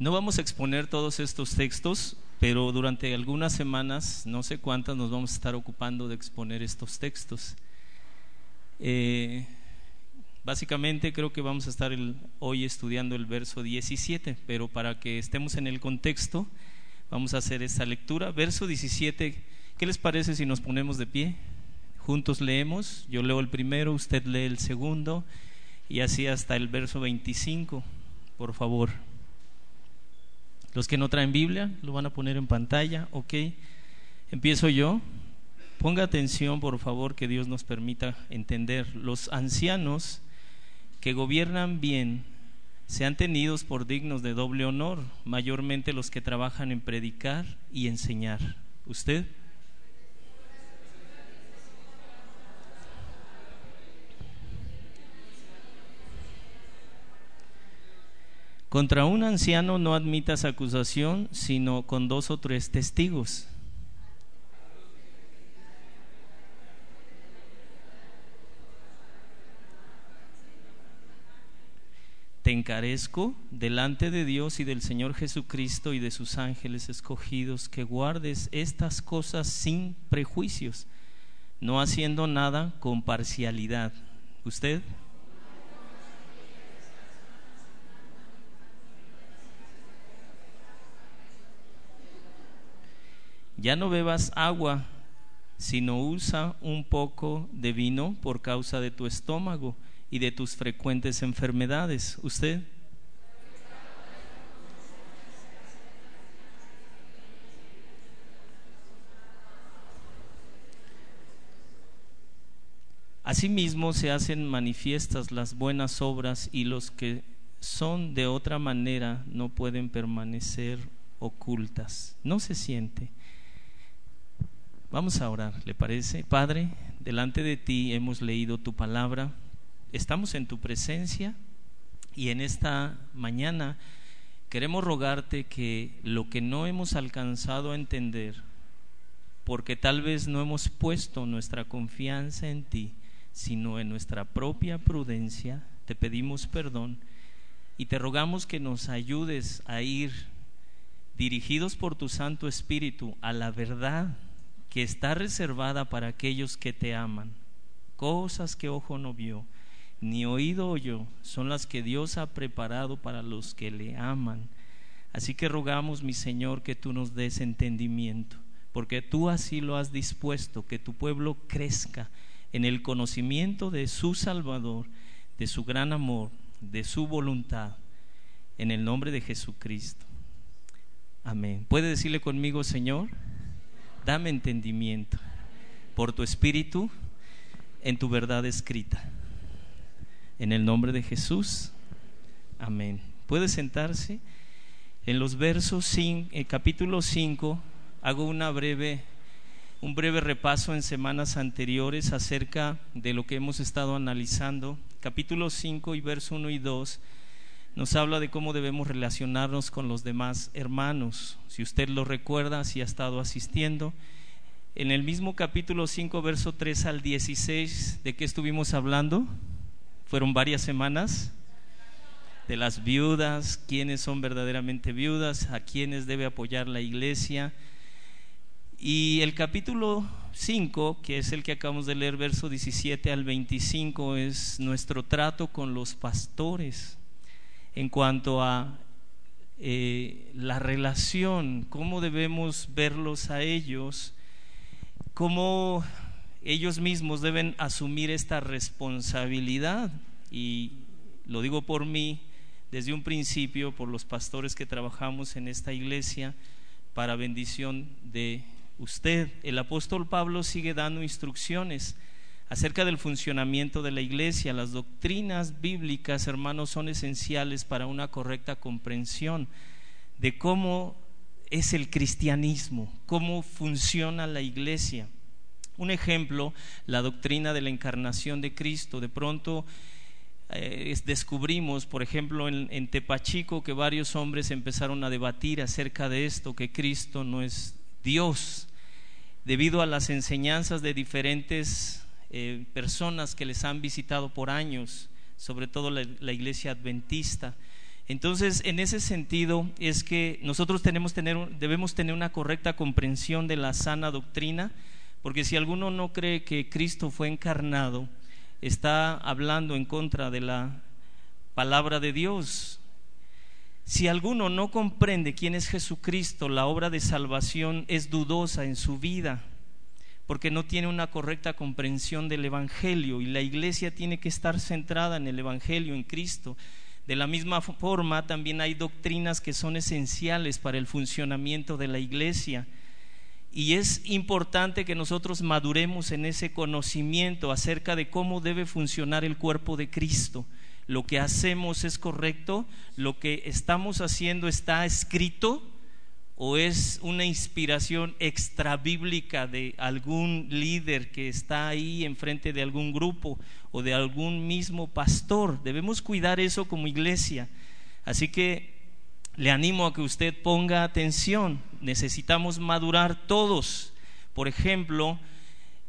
No vamos a exponer todos estos textos, pero durante algunas semanas, no sé cuántas, nos vamos a estar ocupando de exponer estos textos. Eh, básicamente creo que vamos a estar hoy estudiando el verso 17, pero para que estemos en el contexto, vamos a hacer esta lectura. Verso 17, ¿qué les parece si nos ponemos de pie? Juntos leemos, yo leo el primero, usted lee el segundo, y así hasta el verso 25, por favor. Los que no traen Biblia lo van a poner en pantalla, ok. Empiezo yo. Ponga atención, por favor, que Dios nos permita entender. Los ancianos que gobiernan bien sean tenidos por dignos de doble honor, mayormente los que trabajan en predicar y enseñar. ¿Usted? Contra un anciano no admitas acusación, sino con dos o tres testigos. Te encarezco delante de Dios y del Señor Jesucristo y de sus ángeles escogidos que guardes estas cosas sin prejuicios, no haciendo nada con parcialidad. ¿Usted? Ya no bebas agua, sino usa un poco de vino por causa de tu estómago y de tus frecuentes enfermedades. ¿Usted? Asimismo se hacen manifiestas las buenas obras y los que son de otra manera no pueden permanecer ocultas. No se siente. Vamos a orar, ¿le parece? Padre, delante de ti hemos leído tu palabra, estamos en tu presencia y en esta mañana queremos rogarte que lo que no hemos alcanzado a entender, porque tal vez no hemos puesto nuestra confianza en ti, sino en nuestra propia prudencia, te pedimos perdón y te rogamos que nos ayudes a ir dirigidos por tu Santo Espíritu a la verdad que está reservada para aquellos que te aman. Cosas que ojo no vio, ni oído oyó, son las que Dios ha preparado para los que le aman. Así que rogamos, mi Señor, que tú nos des entendimiento, porque tú así lo has dispuesto, que tu pueblo crezca en el conocimiento de su Salvador, de su gran amor, de su voluntad, en el nombre de Jesucristo. Amén. ¿Puede decirle conmigo, Señor? Dame entendimiento por tu espíritu en tu verdad escrita. En el nombre de Jesús. Amén. Puede sentarse. En los versos, en capítulo 5, hago una breve, un breve repaso en semanas anteriores acerca de lo que hemos estado analizando. Capítulo 5 y verso 1 y 2 nos habla de cómo debemos relacionarnos con los demás hermanos. Si usted lo recuerda, si ha estado asistiendo, en el mismo capítulo 5, verso 3 al 16, ¿de qué estuvimos hablando? Fueron varias semanas de las viudas, quiénes son verdaderamente viudas, a quiénes debe apoyar la iglesia. Y el capítulo 5, que es el que acabamos de leer, verso 17 al 25, es nuestro trato con los pastores en cuanto a eh, la relación, cómo debemos verlos a ellos, cómo ellos mismos deben asumir esta responsabilidad. Y lo digo por mí, desde un principio, por los pastores que trabajamos en esta iglesia, para bendición de usted. El apóstol Pablo sigue dando instrucciones acerca del funcionamiento de la iglesia. Las doctrinas bíblicas, hermanos, son esenciales para una correcta comprensión de cómo es el cristianismo, cómo funciona la iglesia. Un ejemplo, la doctrina de la encarnación de Cristo. De pronto eh, descubrimos, por ejemplo, en, en Tepachico, que varios hombres empezaron a debatir acerca de esto, que Cristo no es Dios, debido a las enseñanzas de diferentes eh, personas que les han visitado por años, sobre todo la, iglesia adventista. Entonces, en ese sentido es que nosotros tenemos tener, debemos tener una correcta comprensión de la sana doctrina, porque si alguno no cree que Cristo fue encarnado, está hablando en contra de la palabra de Dios. Si alguno no comprende quién es Jesucristo, la obra de salvación es dudosa en su vida, porque no tiene una correcta comprensión del Evangelio y la iglesia tiene que estar centrada en el Evangelio, en Cristo. De la misma forma, también hay doctrinas que son esenciales para el funcionamiento de la iglesia. Y es importante que nosotros maduremos en ese conocimiento acerca de cómo debe funcionar el cuerpo de Cristo. Lo que hacemos es correcto, lo que estamos haciendo está escrito o es una inspiración extrabíblica de algún líder que está ahí enfrente de algún grupo o de algún mismo pastor. Debemos cuidar eso como iglesia. Así que le animo a que usted ponga atención. Necesitamos madurar todos. Por ejemplo,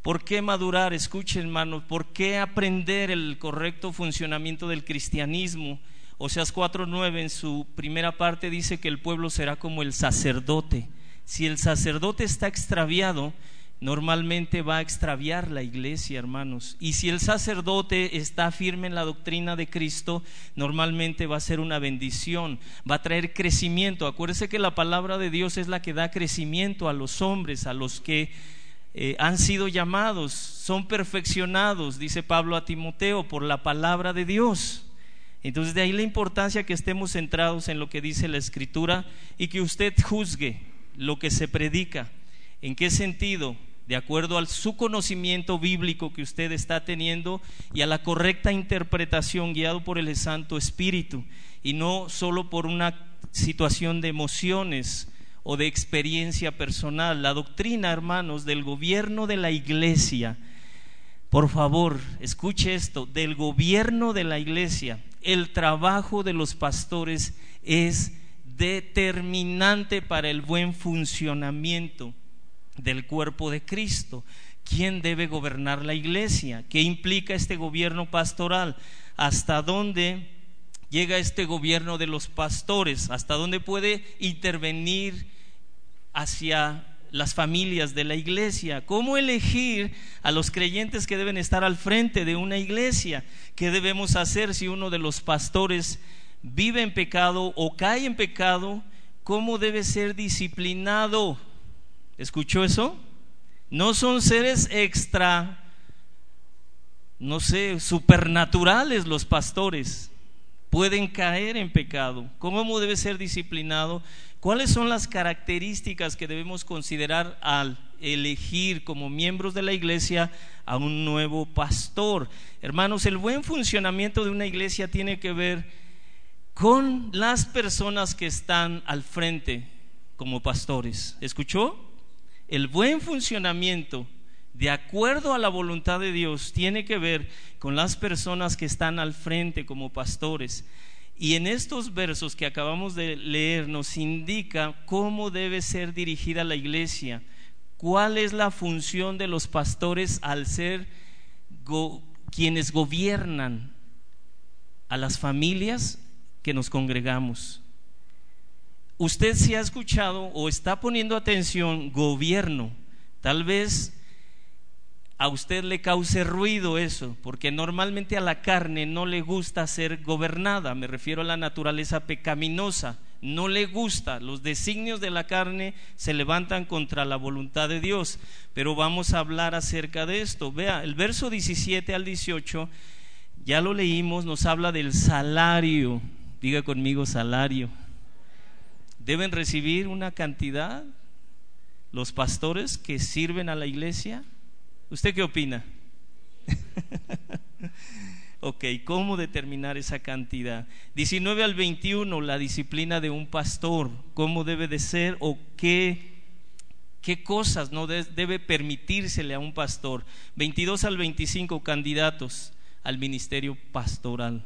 ¿por qué madurar? Escuchen, hermanos, ¿por qué aprender el correcto funcionamiento del cristianismo? Oseas 4:9 en su primera parte dice que el pueblo será como el sacerdote. Si el sacerdote está extraviado, normalmente va a extraviar la iglesia, hermanos. Y si el sacerdote está firme en la doctrina de Cristo, normalmente va a ser una bendición, va a traer crecimiento. Acuérdese que la palabra de Dios es la que da crecimiento a los hombres, a los que eh, han sido llamados, son perfeccionados, dice Pablo a Timoteo, por la palabra de Dios. Entonces de ahí la importancia que estemos centrados en lo que dice la escritura y que usted juzgue lo que se predica. ¿En qué sentido? De acuerdo a su conocimiento bíblico que usted está teniendo y a la correcta interpretación guiado por el Santo Espíritu y no solo por una situación de emociones o de experiencia personal. La doctrina, hermanos, del gobierno de la iglesia, por favor, escuche esto, del gobierno de la iglesia el trabajo de los pastores es determinante para el buen funcionamiento del cuerpo de Cristo. ¿Quién debe gobernar la iglesia? ¿Qué implica este gobierno pastoral? ¿Hasta dónde llega este gobierno de los pastores? ¿Hasta dónde puede intervenir hacia las familias de la iglesia, cómo elegir a los creyentes que deben estar al frente de una iglesia, qué debemos hacer si uno de los pastores vive en pecado o cae en pecado, cómo debe ser disciplinado. ¿Escuchó eso? No son seres extra, no sé, supernaturales los pastores. Pueden caer en pecado. ¿Cómo debe ser disciplinado? ¿Cuáles son las características que debemos considerar al elegir como miembros de la iglesia a un nuevo pastor? Hermanos, el buen funcionamiento de una iglesia tiene que ver con las personas que están al frente como pastores. ¿Escuchó? El buen funcionamiento, de acuerdo a la voluntad de Dios, tiene que ver con las personas que están al frente como pastores. Y en estos versos que acabamos de leer nos indica cómo debe ser dirigida la iglesia, cuál es la función de los pastores al ser quienes gobiernan a las familias que nos congregamos. Usted se ha escuchado o está poniendo atención gobierno. Tal vez a usted le cause ruido eso, porque normalmente a la carne no le gusta ser gobernada, me refiero a la naturaleza pecaminosa, no le gusta, los designios de la carne se levantan contra la voluntad de Dios, pero vamos a hablar acerca de esto. Vea, el verso 17 al 18, ya lo leímos, nos habla del salario, diga conmigo salario. Deben recibir una cantidad los pastores que sirven a la iglesia ¿Usted qué opina? ok, ¿cómo determinar esa cantidad? 19 al 21, la disciplina de un pastor, ¿cómo debe de ser o qué, qué cosas no debe permitírsele a un pastor? 22 al 25, candidatos al ministerio pastoral.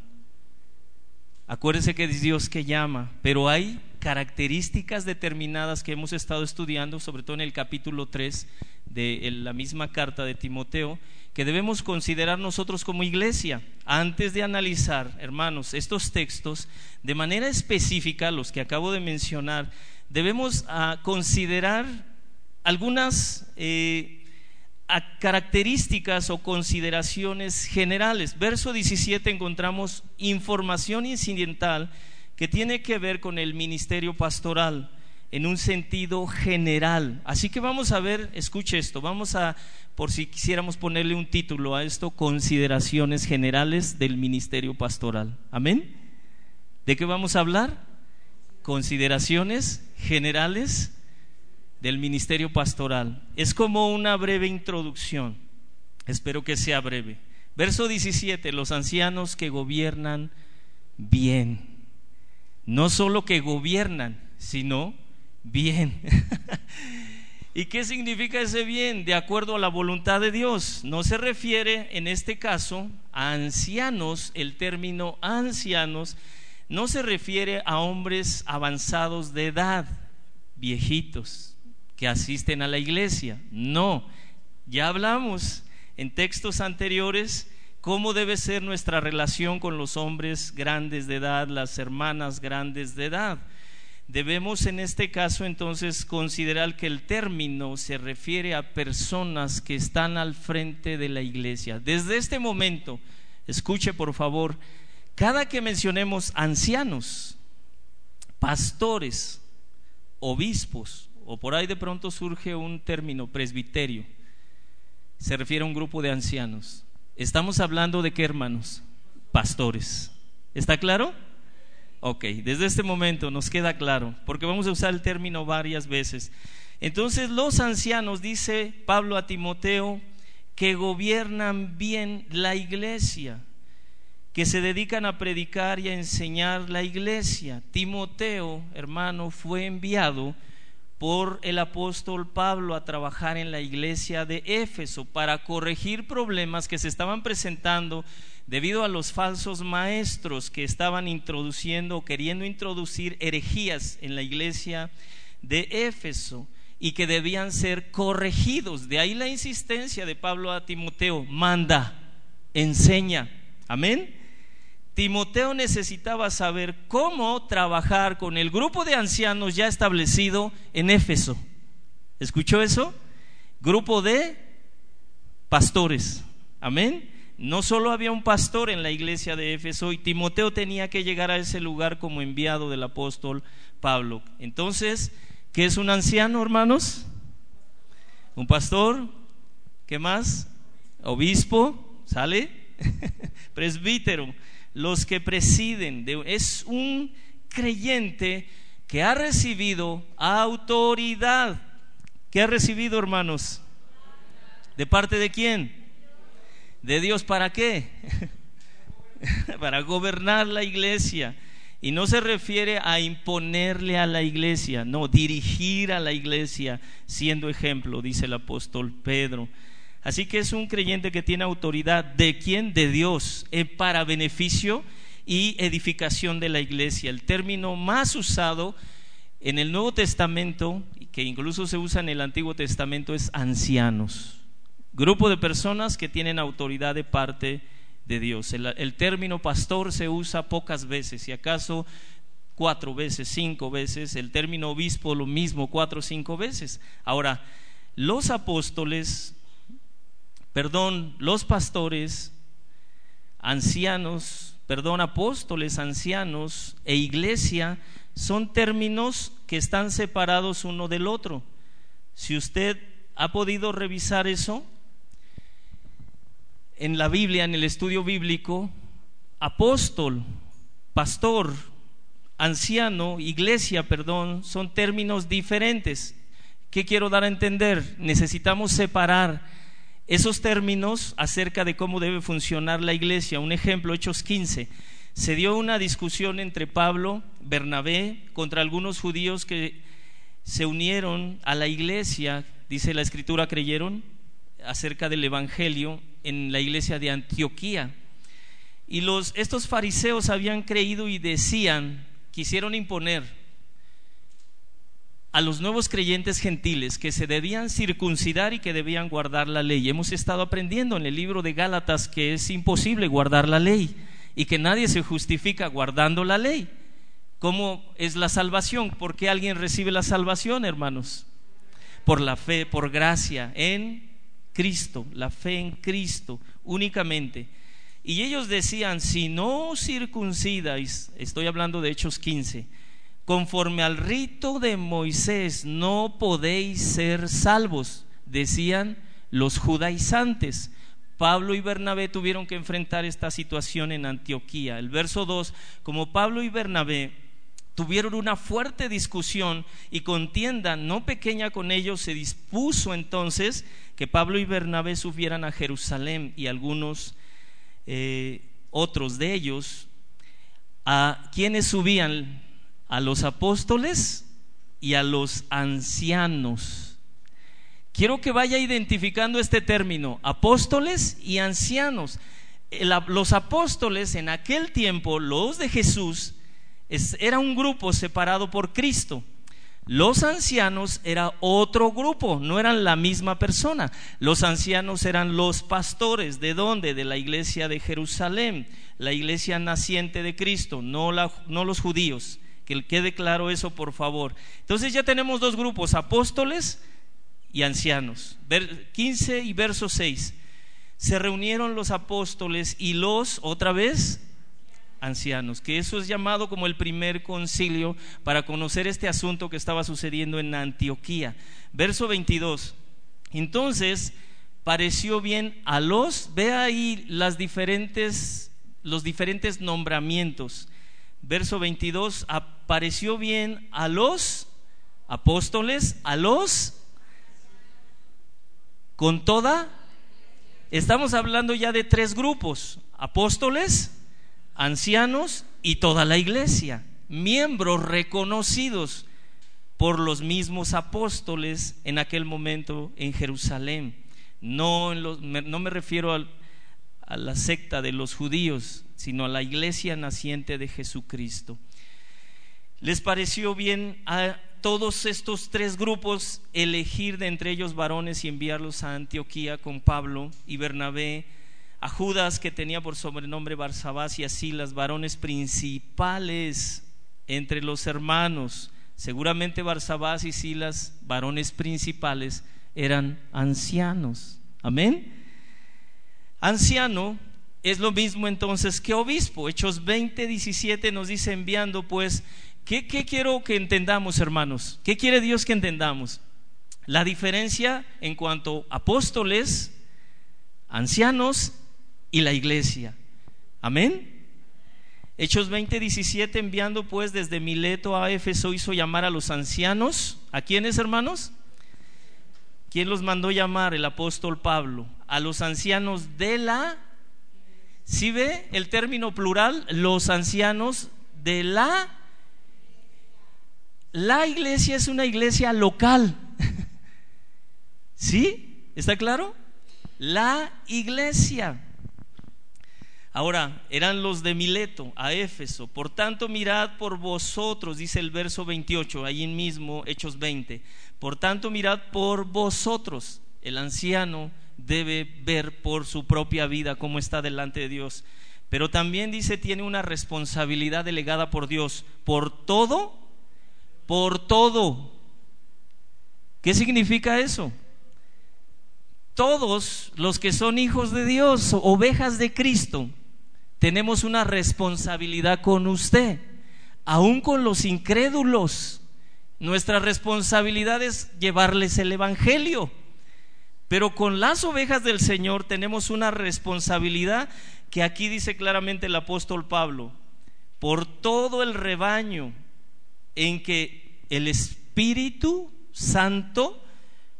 Acuérdese que es Dios que llama, pero hay características determinadas que hemos estado estudiando, sobre todo en el capítulo 3, de la misma carta de Timoteo que debemos considerar nosotros como iglesia antes de analizar, hermanos, estos textos de manera específica, los que acabo de mencionar, debemos ah, considerar algunas eh, características o consideraciones generales. Verso 17 encontramos información incidental que tiene que ver con el ministerio pastoral en un sentido general. Así que vamos a ver, escuche esto, vamos a, por si quisiéramos ponerle un título a esto, consideraciones generales del ministerio pastoral. Amén. ¿De qué vamos a hablar? Consideraciones generales del ministerio pastoral. Es como una breve introducción. Espero que sea breve. Verso 17, los ancianos que gobiernan bien. No solo que gobiernan, sino bien. ¿Y qué significa ese bien? De acuerdo a la voluntad de Dios. No se refiere en este caso a ancianos, el término ancianos no se refiere a hombres avanzados de edad, viejitos, que asisten a la iglesia. No, ya hablamos en textos anteriores cómo debe ser nuestra relación con los hombres grandes de edad, las hermanas grandes de edad. Debemos en este caso entonces considerar que el término se refiere a personas que están al frente de la iglesia. Desde este momento, escuche por favor, cada que mencionemos ancianos, pastores, obispos, o por ahí de pronto surge un término, presbiterio, se refiere a un grupo de ancianos. Estamos hablando de qué hermanos? Pastores. ¿Está claro? Ok, desde este momento nos queda claro, porque vamos a usar el término varias veces. Entonces los ancianos, dice Pablo a Timoteo, que gobiernan bien la iglesia, que se dedican a predicar y a enseñar la iglesia. Timoteo, hermano, fue enviado por el apóstol Pablo a trabajar en la iglesia de Éfeso para corregir problemas que se estaban presentando debido a los falsos maestros que estaban introduciendo o queriendo introducir herejías en la iglesia de Éfeso y que debían ser corregidos. De ahí la insistencia de Pablo a Timoteo, manda, enseña. Amén. Timoteo necesitaba saber cómo trabajar con el grupo de ancianos ya establecido en Éfeso. ¿Escuchó eso? Grupo de pastores. Amén no solo había un pastor en la iglesia de Éfeso y Timoteo tenía que llegar a ese lugar como enviado del apóstol Pablo. Entonces, ¿qué es un anciano, hermanos? Un pastor, ¿qué más? Obispo, ¿sale? Presbítero, los que presiden, es un creyente que ha recibido autoridad. ¿Qué ha recibido, hermanos? ¿De parte de quién? ¿De Dios para qué? para gobernar la iglesia. Y no se refiere a imponerle a la iglesia, no, dirigir a la iglesia siendo ejemplo, dice el apóstol Pedro. Así que es un creyente que tiene autoridad de quién? De Dios, eh, para beneficio y edificación de la iglesia. El término más usado en el Nuevo Testamento, que incluso se usa en el Antiguo Testamento, es ancianos grupo de personas que tienen autoridad de parte de Dios. El, término pastor se usa pocas veces, si acaso cuatro veces, cinco veces, el término obispo lo mismo, cuatro o cinco veces. Ahora, los apóstoles, perdón, los pastores, ancianos, perdón, apóstoles, ancianos e iglesia son términos que están separados uno del otro. Si usted ha podido revisar eso, en la Biblia, en el estudio bíblico, apóstol, pastor, anciano, iglesia, perdón, son términos diferentes. ¿Qué quiero dar a entender? Necesitamos separar esos términos acerca de cómo debe funcionar la iglesia. Un ejemplo, Hechos 15. Se dio una discusión entre Pablo, Bernabé, contra algunos judíos que se unieron a la iglesia, dice la escritura, creyeron acerca del Evangelio en la iglesia de Antioquía. Y los, estos fariseos habían creído y decían, quisieron imponer a los nuevos creyentes gentiles que se debían circuncidar y que debían guardar la ley. Hemos estado aprendiendo en el libro de Gálatas que es imposible guardar la ley y que nadie se justifica guardando la ley. ¿Cómo es la salvación? ¿Por qué alguien recibe la salvación, hermanos? Por la fe, por gracia en Cristo, la fe en Cristo únicamente. Y ellos decían, si no circuncidáis, estoy hablando de Hechos 15, conforme al rito de Moisés no podéis ser salvos, decían los judaizantes. Pablo y Bernabé tuvieron que enfrentar esta situación en Antioquía. El verso 2, como Pablo y Bernabé tuvieron una fuerte discusión y contienda no pequeña con ellos, se dispuso entonces que Pablo y Bernabé subieran a Jerusalén y algunos eh, otros de ellos, a quienes subían a los apóstoles y a los ancianos. Quiero que vaya identificando este término, apóstoles y ancianos. Los apóstoles en aquel tiempo, los de Jesús, era un grupo separado por Cristo. Los ancianos era otro grupo, no eran la misma persona. Los ancianos eran los pastores, ¿de dónde? De la iglesia de Jerusalén, la iglesia naciente de Cristo, no, no los judíos. Que quede claro eso, por favor. Entonces ya tenemos dos grupos, apóstoles y ancianos. 15 y verso 6. Se reunieron los apóstoles y los, otra vez, ancianos, que eso es llamado como el primer concilio para conocer este asunto que estaba sucediendo en Antioquía. Verso 22. Entonces, pareció bien a los, ve ahí las diferentes, los diferentes nombramientos verso 22, apareció bien a los apóstoles, a los con toda, estamos hablando ya de tres grupos, apóstoles, ancianos y toda la iglesia, miembros reconocidos por los mismos apóstoles en aquel momento en Jerusalén. No, no me refiero a la secta de los judíos, sino a la iglesia naciente de Jesucristo. Les pareció bien a todos estos tres grupos elegir de entre ellos varones y enviarlos a Antioquía con Pablo y Bernabé, a Judas que tenía por sobrenombre Barsabás y a Silas, varones principales entre los hermanos. Seguramente Barsabás y Silas, varones principales, eran ancianos. Amén. Anciano es lo mismo entonces que obispo. Hechos 20, 17 nos dice enviando pues, ¿qué, ¿qué, quiero que entendamos hermanos? ¿Qué quiere Dios que entendamos? La diferencia en cuanto a apóstoles, ancianos y la iglesia. Amén. Hechos 20, 17 enviando pues desde Mileto a Éfeso hizo llamar a los ancianos. ¿A quiénes hermanos? ¿Quién los mandó llamar? El apóstol Pablo. A los ancianos de la si ve el término plural, los ancianos de la... La iglesia es una iglesia local. ¿Sí? ¿Está claro? La iglesia. Ahora, eran los de Mileto, a Éfeso. Por tanto, mirad por vosotros, dice el verso 28, ahí mismo, Hechos 20. Por tanto, mirad por vosotros, el anciano debe ver por su propia vida cómo está delante de Dios. Pero también dice, tiene una responsabilidad delegada por Dios. Por todo, por todo. ¿Qué significa eso? Todos los que son hijos de Dios, ovejas de Cristo, tenemos una responsabilidad con usted, aún con los incrédulos. Nuestra responsabilidad es llevarles el Evangelio. Pero con las ovejas del Señor tenemos una responsabilidad que aquí dice claramente el apóstol Pablo, por todo el rebaño en que el Espíritu Santo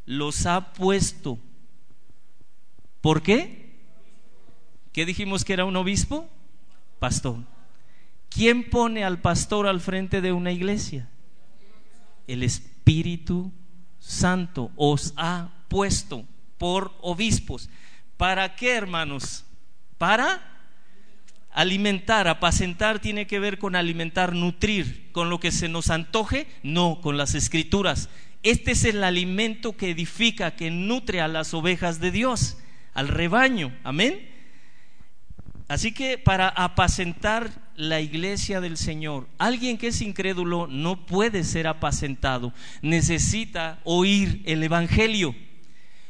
los ha puesto. ¿Por qué? ¿Qué dijimos que era un obispo? Pastor. ¿Quién pone al pastor al frente de una iglesia? El Espíritu Santo os ha puesto por obispos. ¿Para qué, hermanos? Para Alimentar, apacentar tiene que ver con alimentar, nutrir, con lo que se nos antoje, no, con las escrituras. Este es el alimento que edifica, que nutre a las ovejas de Dios, al rebaño. Amén. Así que para apacentar la iglesia del Señor, alguien que es incrédulo no puede ser apacentado, necesita oír el Evangelio,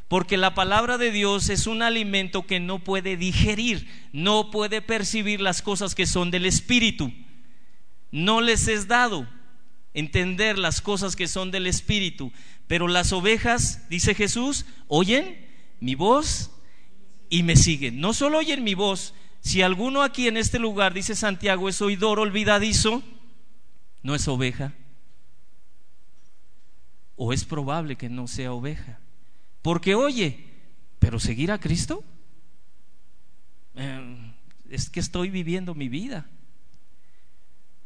porque la palabra de Dios es un alimento que no puede digerir, no puede percibir las cosas que son del Espíritu. No les es dado entender las cosas que son del Espíritu, pero las ovejas, dice Jesús, oyen mi voz y me siguen. No solo oyen mi voz, si alguno aquí en este lugar, dice Santiago, es oidor olvidadizo, no es oveja. O es probable que no sea oveja. Porque oye, pero seguir a Cristo, eh, es que estoy viviendo mi vida.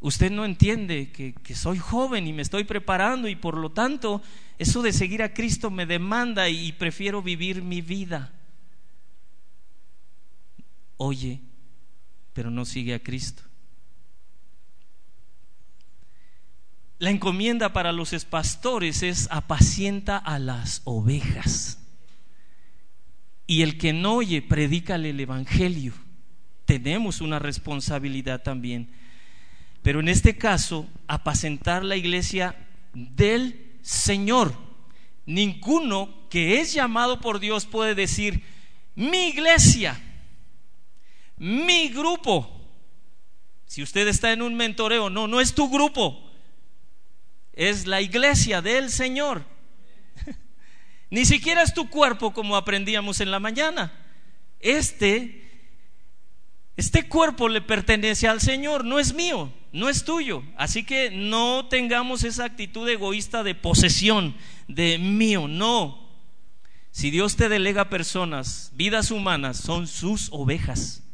Usted no entiende que, que, soy joven y me estoy preparando y por lo tanto eso de seguir a Cristo me demanda y prefiero vivir mi vida. Oye, pero no sigue a Cristo. La encomienda para los pastores es apacienta a las ovejas. Y el que no oye, predícale el Evangelio. Tenemos una responsabilidad también. Pero en este caso, apacentar la iglesia del Señor. Ninguno que es llamado por Dios puede decir, mi iglesia mi grupo. Si usted está en un mentoreo, no, no es tu grupo, es la iglesia del Señor. Ni siquiera es tu cuerpo como aprendíamos en la mañana. Este, este cuerpo le pertenece al Señor, no es mío, no es tuyo. Así que no tengamos esa actitud egoísta de posesión, de mío, no. Si Dios te delega personas, vidas humanas, son sus ovejas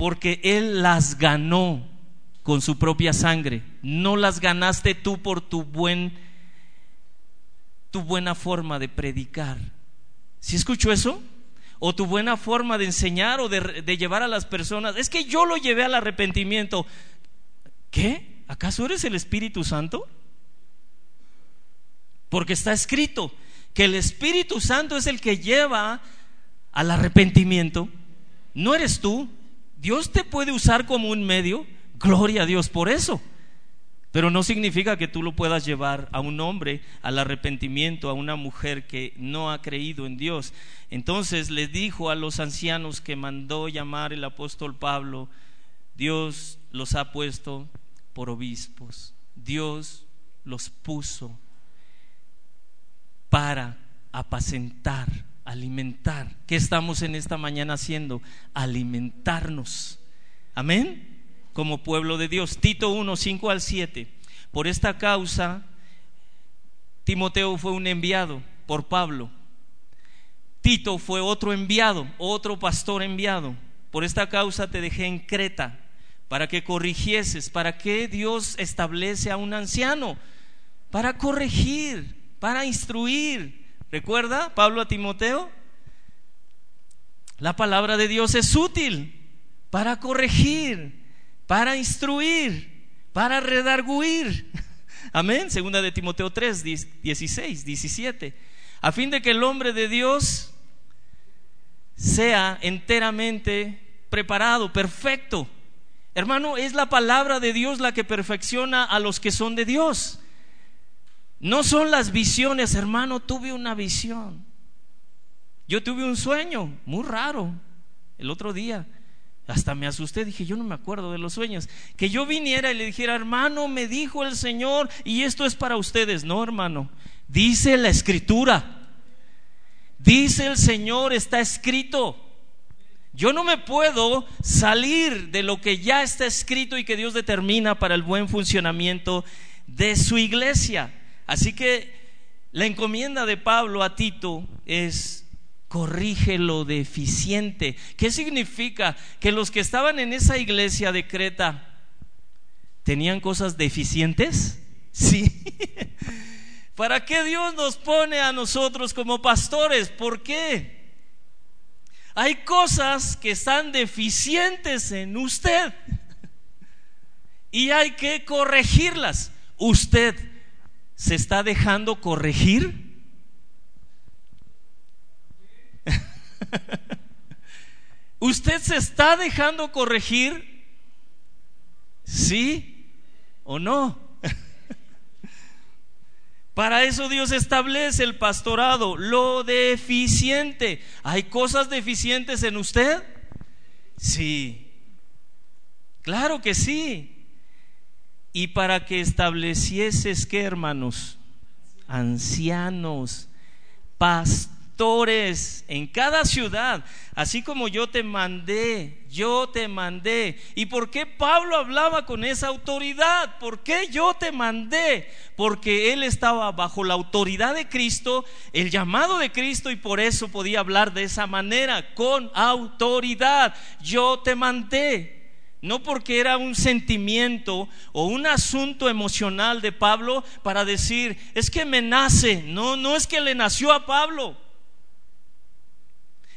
porque Él las ganó con su propia sangre. No las ganaste tú por tu buen tu buena forma de predicar. ¿Sí escuchó eso? O tu buena forma de enseñar o de, de llevar a las personas. Es que yo lo llevé al arrepentimiento. ¿Qué? ¿Acaso eres el Espíritu Santo? Porque está escrito que el Espíritu Santo es el que lleva al arrepentimiento. No eres tú, Dios te puede usar como un medio, gloria a Dios por eso. Pero no significa que tú lo puedas llevar a un hombre al arrepentimiento, a una mujer que no ha creído en Dios. Entonces les dijo a los ancianos que mandó llamar el apóstol Pablo, Dios los ha puesto por obispos, Dios los puso para apacentar alimentar. ¿Qué estamos en esta mañana haciendo? Alimentarnos. Amén. Como pueblo de Dios. Tito 1, 5 al 7. Por esta causa, Timoteo fue un enviado por Pablo. Tito fue otro enviado, otro pastor enviado. Por esta causa te dejé en Creta para que corrigieses. ¿Para qué Dios establece a un anciano? Para corregir, para instruir, ¿Recuerda Pablo a Timoteo? La palabra de Dios es útil para corregir, para instruir, para redarguir. Amén. Segunda de Timoteo 3, 16, 17. A fin de que el hombre de Dios sea enteramente preparado, perfecto. Hermano, es la palabra de Dios la que perfecciona a los que son de Dios. No son las visiones, hermano, tuve una visión. Yo tuve un sueño muy raro el otro día. Hasta me asusté, dije, yo no me acuerdo de los sueños. Que yo viniera y le dijera, hermano, me dijo el Señor, y esto es para ustedes. No, hermano, dice la escritura. Dice el Señor, está escrito. Yo no me puedo salir de lo que ya está escrito y que Dios determina para el buen funcionamiento de su iglesia. Así que la encomienda de Pablo a Tito es corrige lo deficiente. ¿Qué significa? Que los que estaban en esa iglesia de Creta tenían cosas deficientes. Sí. ¿Para qué Dios nos pone a nosotros como pastores? ¿Por qué? Hay cosas que están deficientes en usted y hay que corregirlas. ¿Usted se está dejando corregir? ¿Usted se está dejando corregir? ¿Sí o no? Para eso Dios establece el pastorado, lo deficiente. ¿Hay cosas deficientes en usted? Sí. Claro que sí. Y para que establecieses que, hermanos, ancianos, pastores, en cada ciudad, así como yo te mandé, yo te mandé. ¿Y por qué Pablo hablaba con esa autoridad? ¿Por qué yo te mandé? Porque él estaba bajo la autoridad de Cristo, el llamado de Cristo y por eso podía hablar de esa manera, con autoridad. Yo te mandé. No porque era un sentimiento o un asunto emocional de Pablo para decir, es que me nace. No, no es que le nació a Pablo.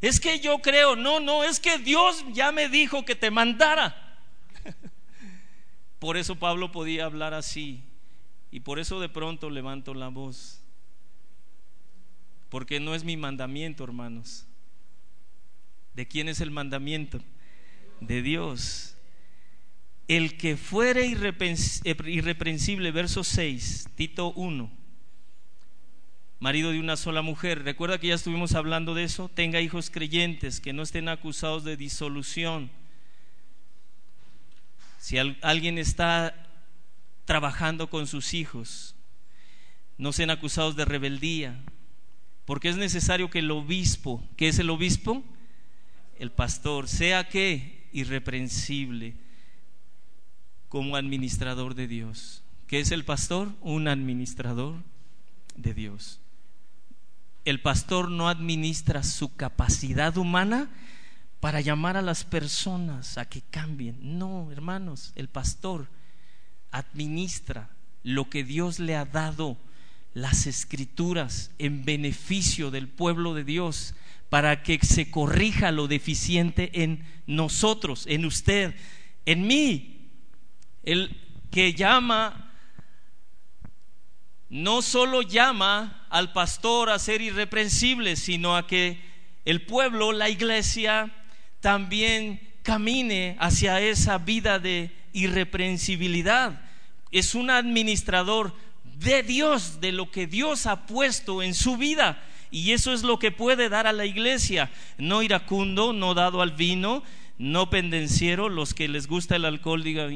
Es que yo creo, no, no, es que Dios ya me dijo que te mandara. Por eso Pablo podía hablar así. Y por eso de pronto levanto la voz. Porque no es mi mandamiento, hermanos. ¿De quién es el mandamiento? De Dios. El que fuere irreprensible, verso 6, Tito 1 marido de una sola mujer. Recuerda que ya estuvimos hablando de eso. Tenga hijos creyentes que no estén acusados de disolución. Si alguien está trabajando con sus hijos, no sean acusados de rebeldía, porque es necesario que el obispo, ¿qué es el obispo? El pastor, sea que irreprensible como administrador de Dios. ¿Qué es el pastor? Un administrador de Dios el pastor no administra su capacidad humana para llamar a las personas a que cambien. No, hermanos, el pastor administra lo que Dios le ha dado, las escrituras, en beneficio del pueblo de Dios, para que se corrija lo deficiente en nosotros, en usted, en mí. El que llama no solo llama al pastor a ser irreprensible, sino a que el pueblo, la iglesia, también camine hacia esa vida de irreprensibilidad. Es un administrador de Dios, de lo que Dios ha puesto en su vida. Y eso es lo que puede dar a la iglesia. No iracundo, no dado al vino, no pendenciero. Los que les gusta el alcohol digan,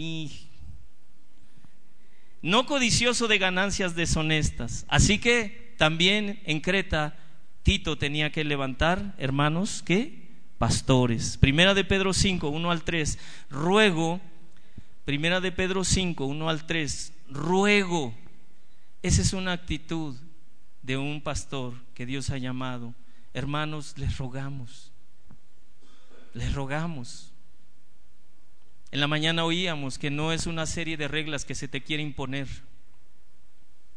no codicioso de ganancias deshonestas. Así que también en Creta Tito tenía que levantar, hermanos, ¿qué? Pastores. Primera de Pedro 5, 1 al 3. Ruego, primera de Pedro 5, 1 al 3. Ruego. Esa es una actitud de un pastor que Dios ha llamado. Hermanos, les rogamos. Les rogamos en la mañana oíamos que no es una serie de reglas que se te quiere imponer.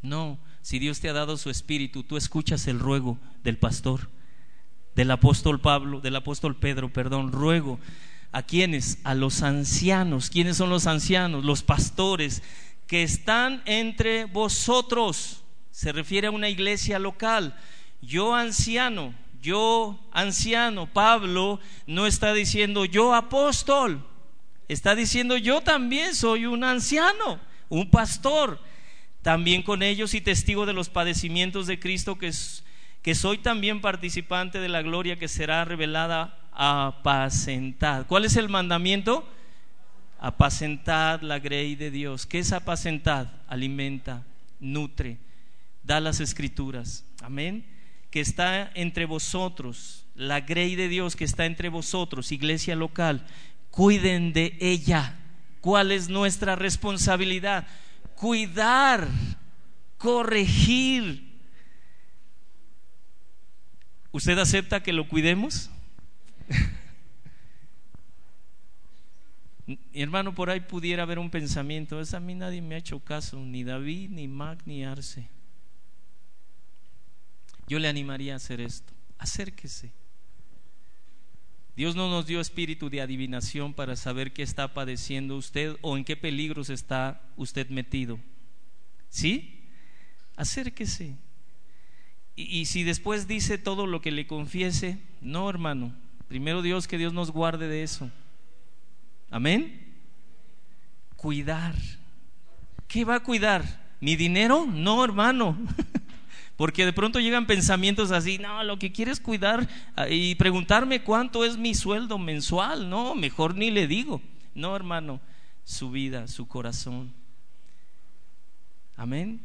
No, si Dios te ha dado su espíritu, tú escuchas el ruego del pastor, del apóstol Pablo, del apóstol Pedro, perdón, ruego a quienes, a los ancianos. ¿Quiénes son los ancianos? Los pastores que están entre vosotros. Se refiere a una iglesia local. Yo anciano, yo anciano, Pablo no está diciendo yo apóstol, Está diciendo, yo también soy un anciano, un pastor, también con ellos y testigo de los padecimientos de Cristo, que, soy también participante de la gloria que será revelada apacentad. ¿Cuál es el mandamiento? Apacentad la grey de Dios. ¿Qué es apacentad? Alimenta, nutre, da las escrituras. Amén. Que está entre vosotros, la grey de Dios que está entre vosotros, iglesia local, cuiden de ella. ¿Cuál es nuestra responsabilidad? Cuidar, corregir. ¿Usted acepta que lo cuidemos? Mi hermano, por ahí pudiera haber un pensamiento, es a mí nadie me ha hecho caso, ni David, ni Mac, ni Arce. Yo le animaría a hacer esto, acérquese Dios no nos dio espíritu de adivinación para saber qué está padeciendo usted o en qué peligros está usted metido. ¿Sí? Acérquese. Y, y, si después dice todo lo que le confiese, no, hermano. Primero Dios, que Dios nos guarde de eso. Amén. Cuidar. ¿Qué va a cuidar? ¿Mi dinero? No, hermano. Porque de pronto llegan pensamientos así, no, lo que quieres cuidar ah, y preguntarme cuánto es mi sueldo mensual, no, mejor ni le digo. No, hermano, su vida, su corazón. Amén.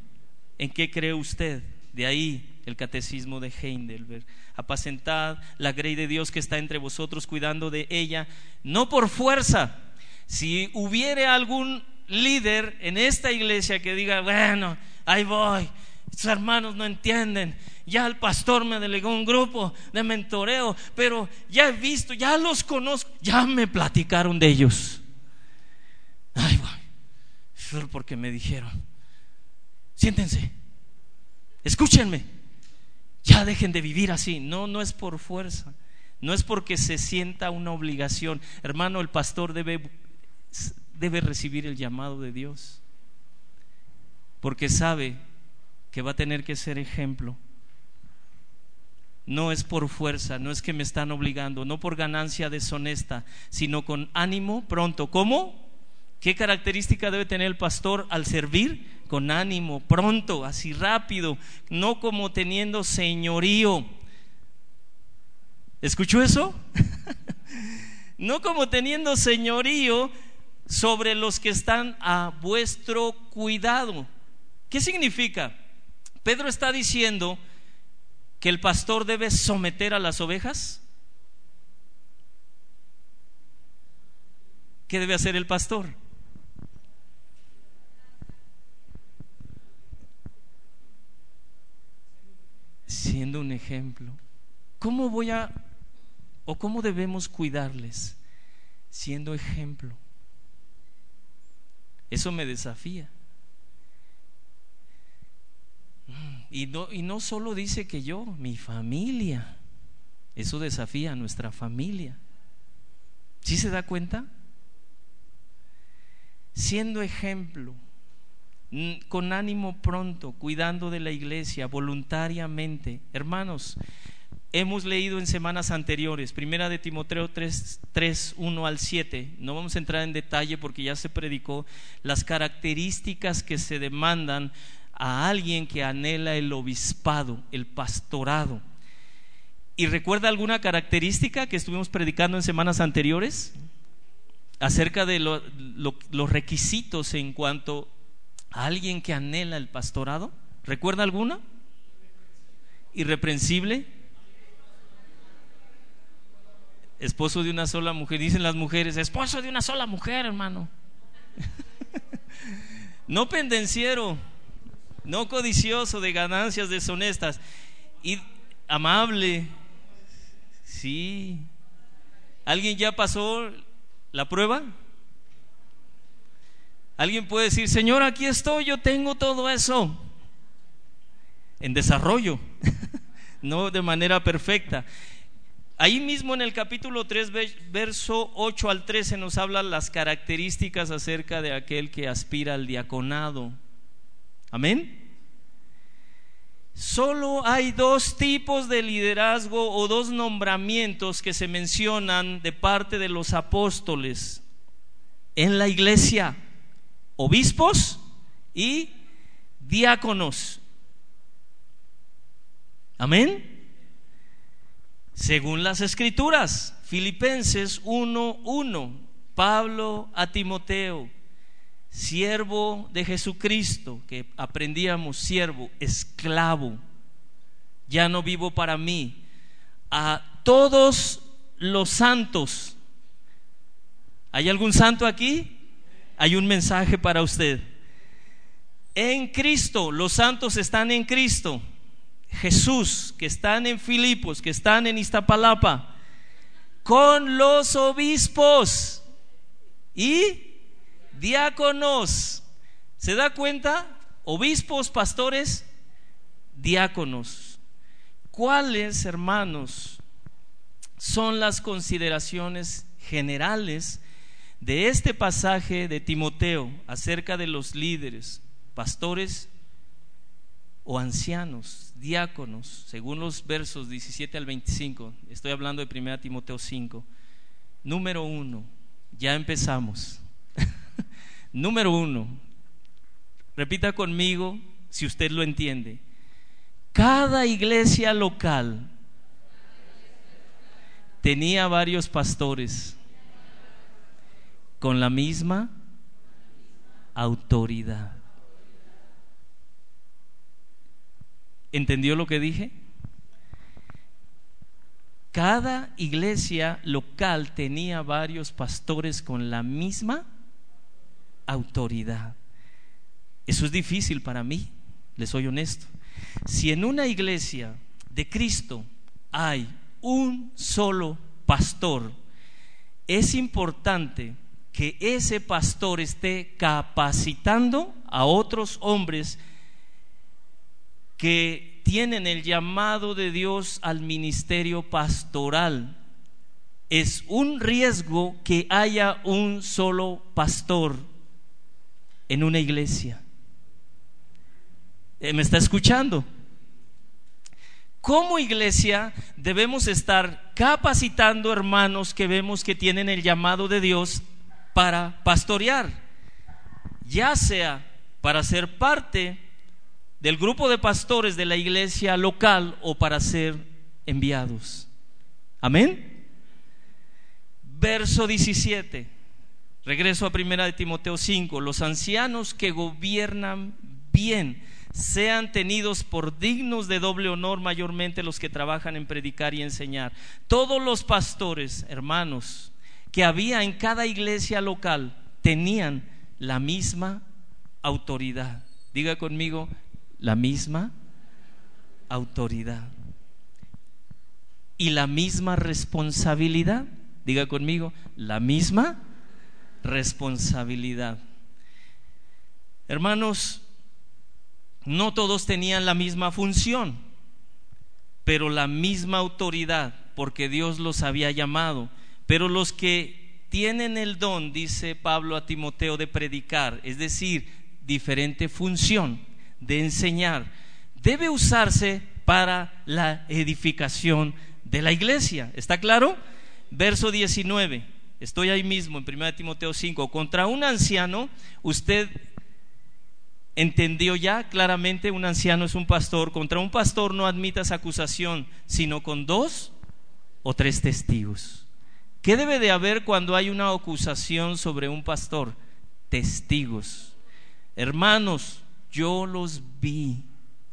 ¿En qué cree usted? De ahí el catecismo de Heidelberg. Apacentad la grey de Dios que está entre vosotros, cuidando de ella, no por fuerza. Si hubiere algún líder en esta iglesia que diga, bueno, ahí voy, sus hermanos no entienden. Ya el pastor me delegó un grupo de mentoreo, pero ya he visto, ya los conozco, ya me platicaron de ellos. Ay, solo porque me dijeron, siéntense, escúchenme, ya dejen de vivir así. No, no es por fuerza, no es porque se sienta una obligación. Hermano, el pastor debe, debe recibir el llamado de Dios, porque sabe que va a tener que ser ejemplo. No es por fuerza, no es que me están obligando, no por ganancia deshonesta, sino con ánimo pronto. ¿Cómo? ¿Qué característica debe tener el pastor al servir? Con ánimo, pronto, así rápido, no como teniendo señorío. ¿Escuchó eso? no como teniendo señorío sobre los que están a vuestro cuidado. ¿Qué significa? Pedro está diciendo que el pastor debe someter a las ovejas. ¿Qué debe hacer el pastor? Siendo un ejemplo. ¿Cómo voy a o cómo debemos cuidarles? Siendo ejemplo. Eso me desafía. Y no, y no solo dice que yo, mi familia. Eso desafía a nuestra familia. ¿Sí se da cuenta? Siendo ejemplo, con ánimo pronto, cuidando de la iglesia, voluntariamente. Hermanos, hemos leído en semanas anteriores, primera de Timoteo 3, 3, 1 al 7, no vamos a entrar en detalle porque ya se predicó, las características que se demandan a alguien que anhela el obispado, el pastorado. ¿Y recuerda alguna característica que estuvimos predicando en semanas anteriores? Acerca de los requisitos en cuanto a alguien que anhela el pastorado. ¿Recuerda alguna? Irreprensible. Esposo de una sola mujer. Dicen las mujeres, esposo de una sola mujer, hermano. no pendenciero no codicioso de ganancias deshonestas y amable. Sí. ¿Alguien ya pasó la prueba? Alguien puede decir, Señor, aquí estoy, yo tengo todo eso en desarrollo, no de manera perfecta. Ahí mismo en el capítulo 3, verso 8 al 13 nos habla las características acerca de aquel que aspira al diaconado. Amén. Solo hay dos tipos de liderazgo o dos nombramientos que se mencionan de parte de los apóstoles en la iglesia. Obispos y diáconos. Amén. Según las escrituras, Filipenses 1.1, Pablo a Timoteo, siervo de Jesucristo, que aprendíamos siervo, esclavo, ya no vivo para mí, a todos los santos. ¿Hay algún santo aquí? Hay un mensaje para usted. En Cristo, los santos están en Cristo. Jesús, que están en Filipos, que están en Iztapalapa, con los obispos y diáconos. ¿Se da cuenta? Obispos, pastores, diáconos. ¿Cuáles, hermanos, son las consideraciones generales de este pasaje de Timoteo acerca de los líderes, pastores o ancianos, diáconos, según los versos 17 al 25. Estoy hablando de 1 Timoteo 5. Número uno, ya empezamos. Número uno, repita conmigo si usted lo entiende. Cada iglesia local tenía varios pastores con la misma autoridad. ¿Entendió lo que dije? Cada iglesia local tenía varios pastores con la misma autoridad. Eso es difícil para mí, les soy honesto. Si en una iglesia de Cristo hay un solo pastor, es importante que ese pastor esté capacitando a otros hombres que tienen el llamado de Dios al ministerio pastoral. Es un riesgo que haya un solo pastor en una iglesia. Eh, ¿Me está escuchando? Como iglesia debemos estar capacitando hermanos que vemos que tienen el llamado de Dios para pastorear, ya sea para ser parte del grupo de pastores de la iglesia local o para ser enviados. Amén. Verso 17. Regreso a primera de Timoteo 5. Los ancianos que gobiernan bien sean tenidos por dignos de doble honor mayormente los que trabajan en predicar y enseñar. Todos los pastores, hermanos, que había en cada iglesia local tenían la misma autoridad. Diga conmigo, la misma autoridad y la misma responsabilidad. Diga conmigo, la misma responsabilidad. Hermanos, no todos tenían la misma función, pero la misma autoridad, porque Dios los había llamado. Pero los que tienen el don, dice Pablo a Timoteo, de predicar, es decir, diferente función, de enseñar debe usarse para la edificación de la iglesia. ¿Está claro? Verso 19. Estoy ahí mismo en 1 Timoteo 5. Contra un anciano, usted entendió ya claramente, un anciano es un pastor. Contra un pastor no admitas acusación, sino con dos o tres testigos. ¿Qué debe de haber cuando hay una acusación sobre un pastor? Testigos. Hermanos, yo los vi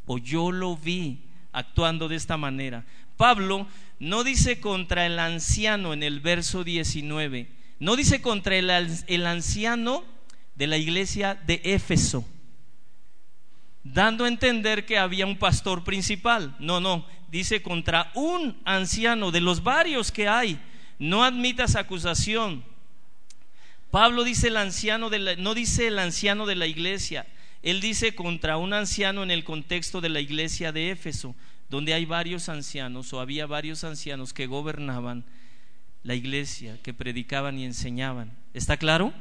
o yo lo vi actuando de esta manera. Pablo no dice contra el anciano en el verso 19, no dice contra el, anciano de la iglesia de Éfeso, dando a entender que había un pastor principal. No, no, dice contra un anciano de los varios que hay. No admitas acusación. Pablo dice el anciano de no dice el anciano de la iglesia, él dice contra un anciano en el contexto de la iglesia de Éfeso, donde hay varios ancianos o había varios ancianos que gobernaban la iglesia, que predicaban y enseñaban. ¿Está claro?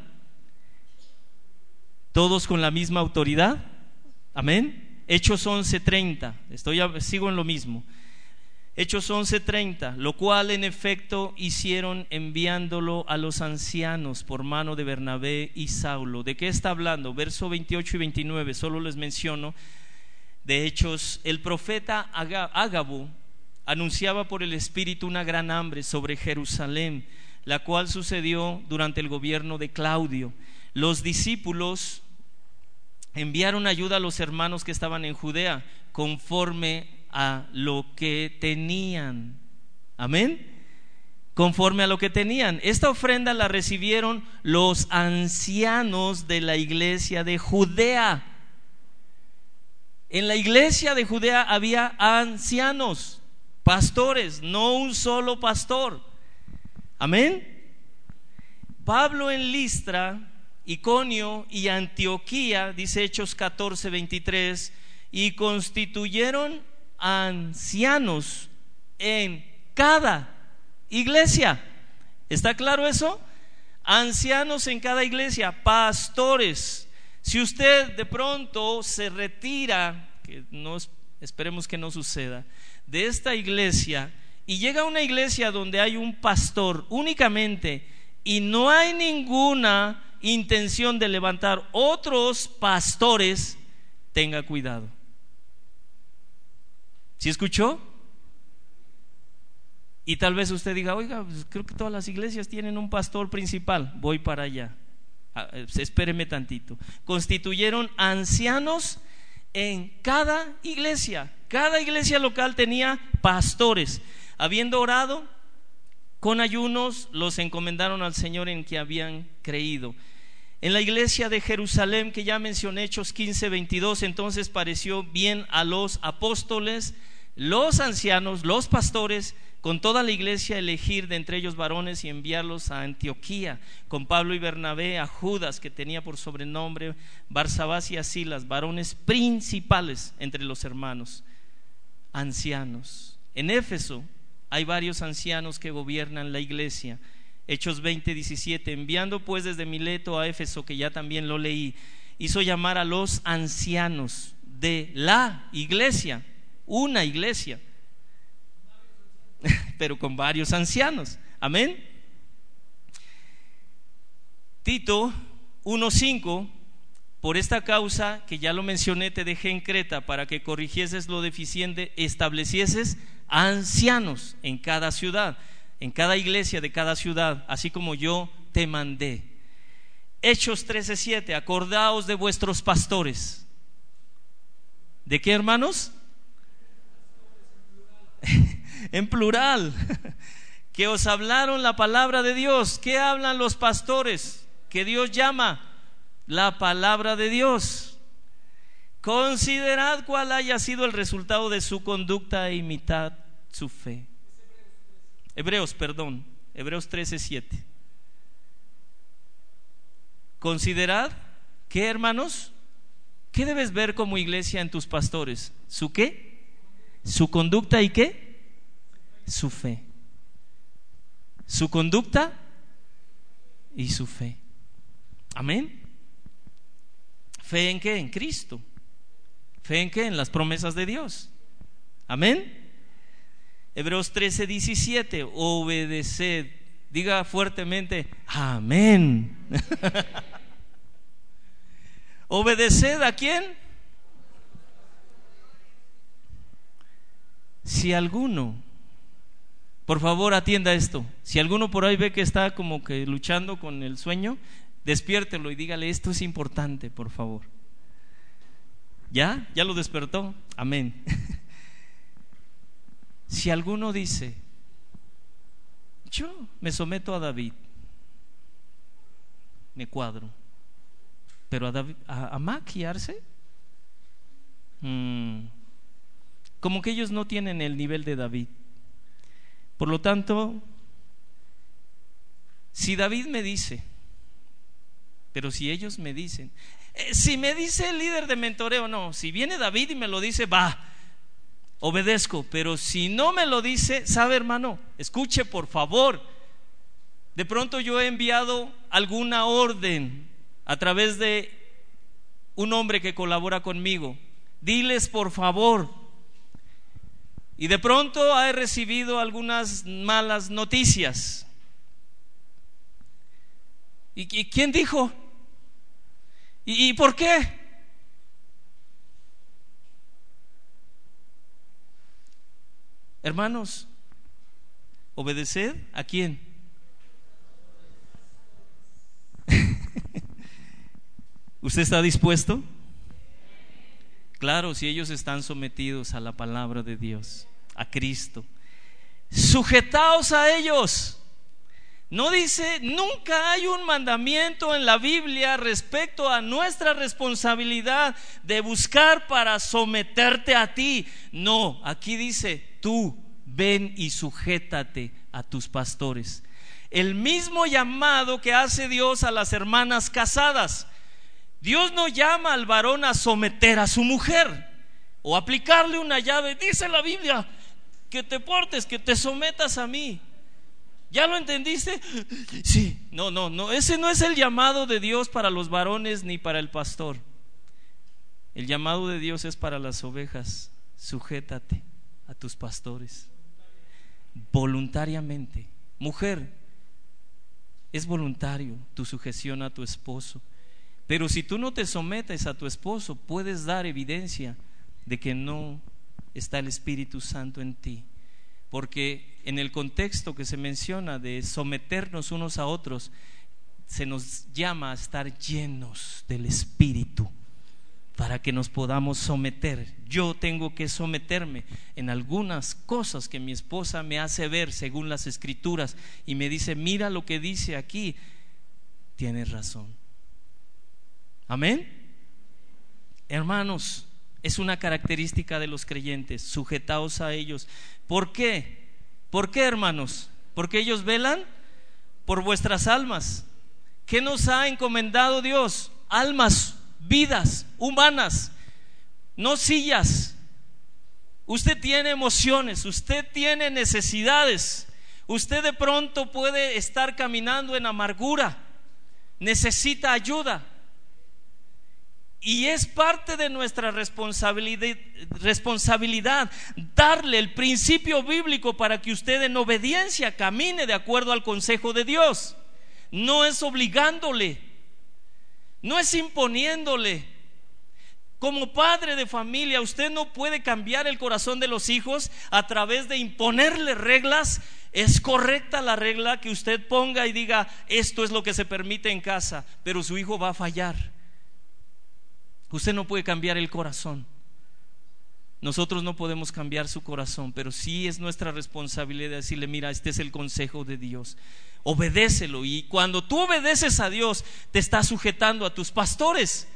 Todos con la misma autoridad. Amén. Hechos 11:30. Estoy sigo en lo mismo. Hechos 11:30, lo cual en efecto hicieron enviándolo a los ancianos por mano de Bernabé y Saulo. ¿De qué está hablando? Verso 28 y 29, solo les menciono. De Hechos, el profeta Ágabo anunciaba por el Espíritu una gran hambre sobre Jerusalén, la cual sucedió durante el gobierno de Claudio. Los discípulos enviaron ayuda a los hermanos que estaban en Judea, conforme a lo que tenían. Amén. Conforme a lo que tenían. Esta ofrenda la recibieron los ancianos de la iglesia de Judea. En la iglesia de Judea había ancianos, pastores, no un solo pastor. Amén. Pablo en Listra, Iconio y Antioquía, dice Hechos 14, 23, y constituyeron ancianos en cada iglesia. ¿Está claro eso? Ancianos en cada iglesia, pastores. Si usted de pronto se retira, que no esperemos que no suceda, de esta iglesia y llega a una iglesia donde hay un pastor únicamente y no hay ninguna intención de levantar otros pastores, tenga cuidado. ¿Sí escuchó? Y tal vez usted diga, oiga, pues creo que todas las iglesias tienen un pastor principal, voy para allá. Ah, eh, espéreme tantito. Constituyeron ancianos en cada iglesia. Cada iglesia local tenía pastores. Habiendo orado con ayunos, los encomendaron al Señor en que habían creído. En la iglesia de Jerusalén, que ya mencioné, Hechos 15, 22, entonces pareció bien a los apóstoles, los ancianos, los pastores, con toda la iglesia elegir de entre ellos varones y enviarlos a Antioquía, con Pablo y Bernabé, a Judas, que tenía por sobrenombre Barsabás y Asilas, varones principales entre los hermanos, ancianos. En Éfeso hay varios ancianos que gobiernan la iglesia. Hechos 20, 17, enviando pues desde Mileto a Éfeso, que ya también lo leí, hizo llamar a los ancianos de la iglesia, una iglesia pero con varios ancianos. Amén. Tito 1.5, por esta causa que ya lo mencioné, te dejé en Creta para que corrigieses lo deficiente, establecieses ancianos en cada ciudad, en cada iglesia de cada ciudad, así como yo te mandé. Hechos 13.7, acordaos de vuestros pastores. ¿De qué hermanos? en plural, que os hablaron la palabra de Dios. ¿Qué hablan los pastores? Que Dios llama la palabra de Dios. Considerad cuál haya sido el resultado de su conducta e imitad su fe. Hebreos, perdón, Hebreos 13, 7. Considerad, ¿qué hermanos? ¿Qué debes ver como iglesia en tus pastores? ¿Su qué? ¿Su conducta y qué? su fe. Su conducta y su fe. Amén. ¿Fe en qué? En Cristo. ¿Fe en qué? En las promesas de Dios. Amén. Hebreos 13, 17. Obedeced. Diga fuertemente, amén. Obedeced a quién? Si alguno por favor, atienda esto. Si alguno por ahí ve que está como que luchando con el sueño, despiértelo y dígale, esto es importante, por favor. ¿Ya? ¿Ya lo despertó? Amén. si alguno dice, yo me someto a David, me cuadro, pero a, David, a, maquiarse, mm, como que ellos no tienen el nivel de David. Por lo tanto, si David me dice, pero si ellos me dicen, eh, si me dice el líder de mentoreo, no, si viene David y me lo dice, va, obedezco, pero si no me lo dice, sabe hermano, escuche por favor, de pronto yo he enviado alguna orden a través de un hombre que colabora conmigo, diles por favor, y de pronto ha recibido algunas malas noticias. ¿Y, quién dijo? ¿Y, ¿Y por qué? Hermanos, ¿obedeced a quién? ¿Usted está dispuesto? Claro, si ellos están sometidos a la palabra de Dios a Cristo. Sujetaos a ellos. No dice, nunca hay un mandamiento en la Biblia respecto a nuestra responsabilidad de buscar para someterte a ti. No, aquí dice, tú ven y sujétate a tus pastores. El mismo llamado que hace Dios a las hermanas casadas. Dios no llama al varón a someter a su mujer o aplicarle una llave. Dice la Biblia, que te portes, que te sometas a mí. ¿Ya lo entendiste? Sí, no, no, no, ese no es el llamado de Dios para los varones ni para el pastor. El llamado de Dios es para las ovejas. Sujétate a tus pastores voluntariamente. Mujer, es voluntario tu sujeción a tu esposo. Pero si tú no te sometes a tu esposo, puedes dar evidencia de que no está el Espíritu Santo en ti. Porque en el contexto que se menciona de someternos unos a otros, se nos llama a estar llenos del Espíritu para que nos podamos someter. Yo tengo que someterme en algunas cosas que mi esposa me hace ver según las escrituras y me dice, mira lo que dice aquí, tienes razón. Amén. Hermanos, es una característica de los creyentes, sujetaos a ellos. ¿Por qué? ¿Por qué, hermanos? Porque ellos velan por vuestras almas. ¿Qué nos ha encomendado Dios? Almas vidas humanas, no sillas. Usted tiene emociones, usted tiene necesidades. Usted de pronto puede estar caminando en amargura, necesita ayuda. Y es parte de nuestra responsabilidad, darle el principio bíblico para que usted en obediencia camine de acuerdo al consejo de Dios. No es obligándole, no es imponiéndole. Como padre de familia, usted no puede cambiar el corazón de los hijos a través de imponerle reglas. Es correcta la regla que usted ponga y diga, esto es lo que se permite en casa, pero su hijo va a fallar. Usted no puede cambiar el corazón. Nosotros no podemos cambiar su corazón, pero sí es nuestra responsabilidad decirle, mira, este es el consejo de Dios obedécelo. Y cuando tú obedeces a Dios, te estás sujetando a tus pastores.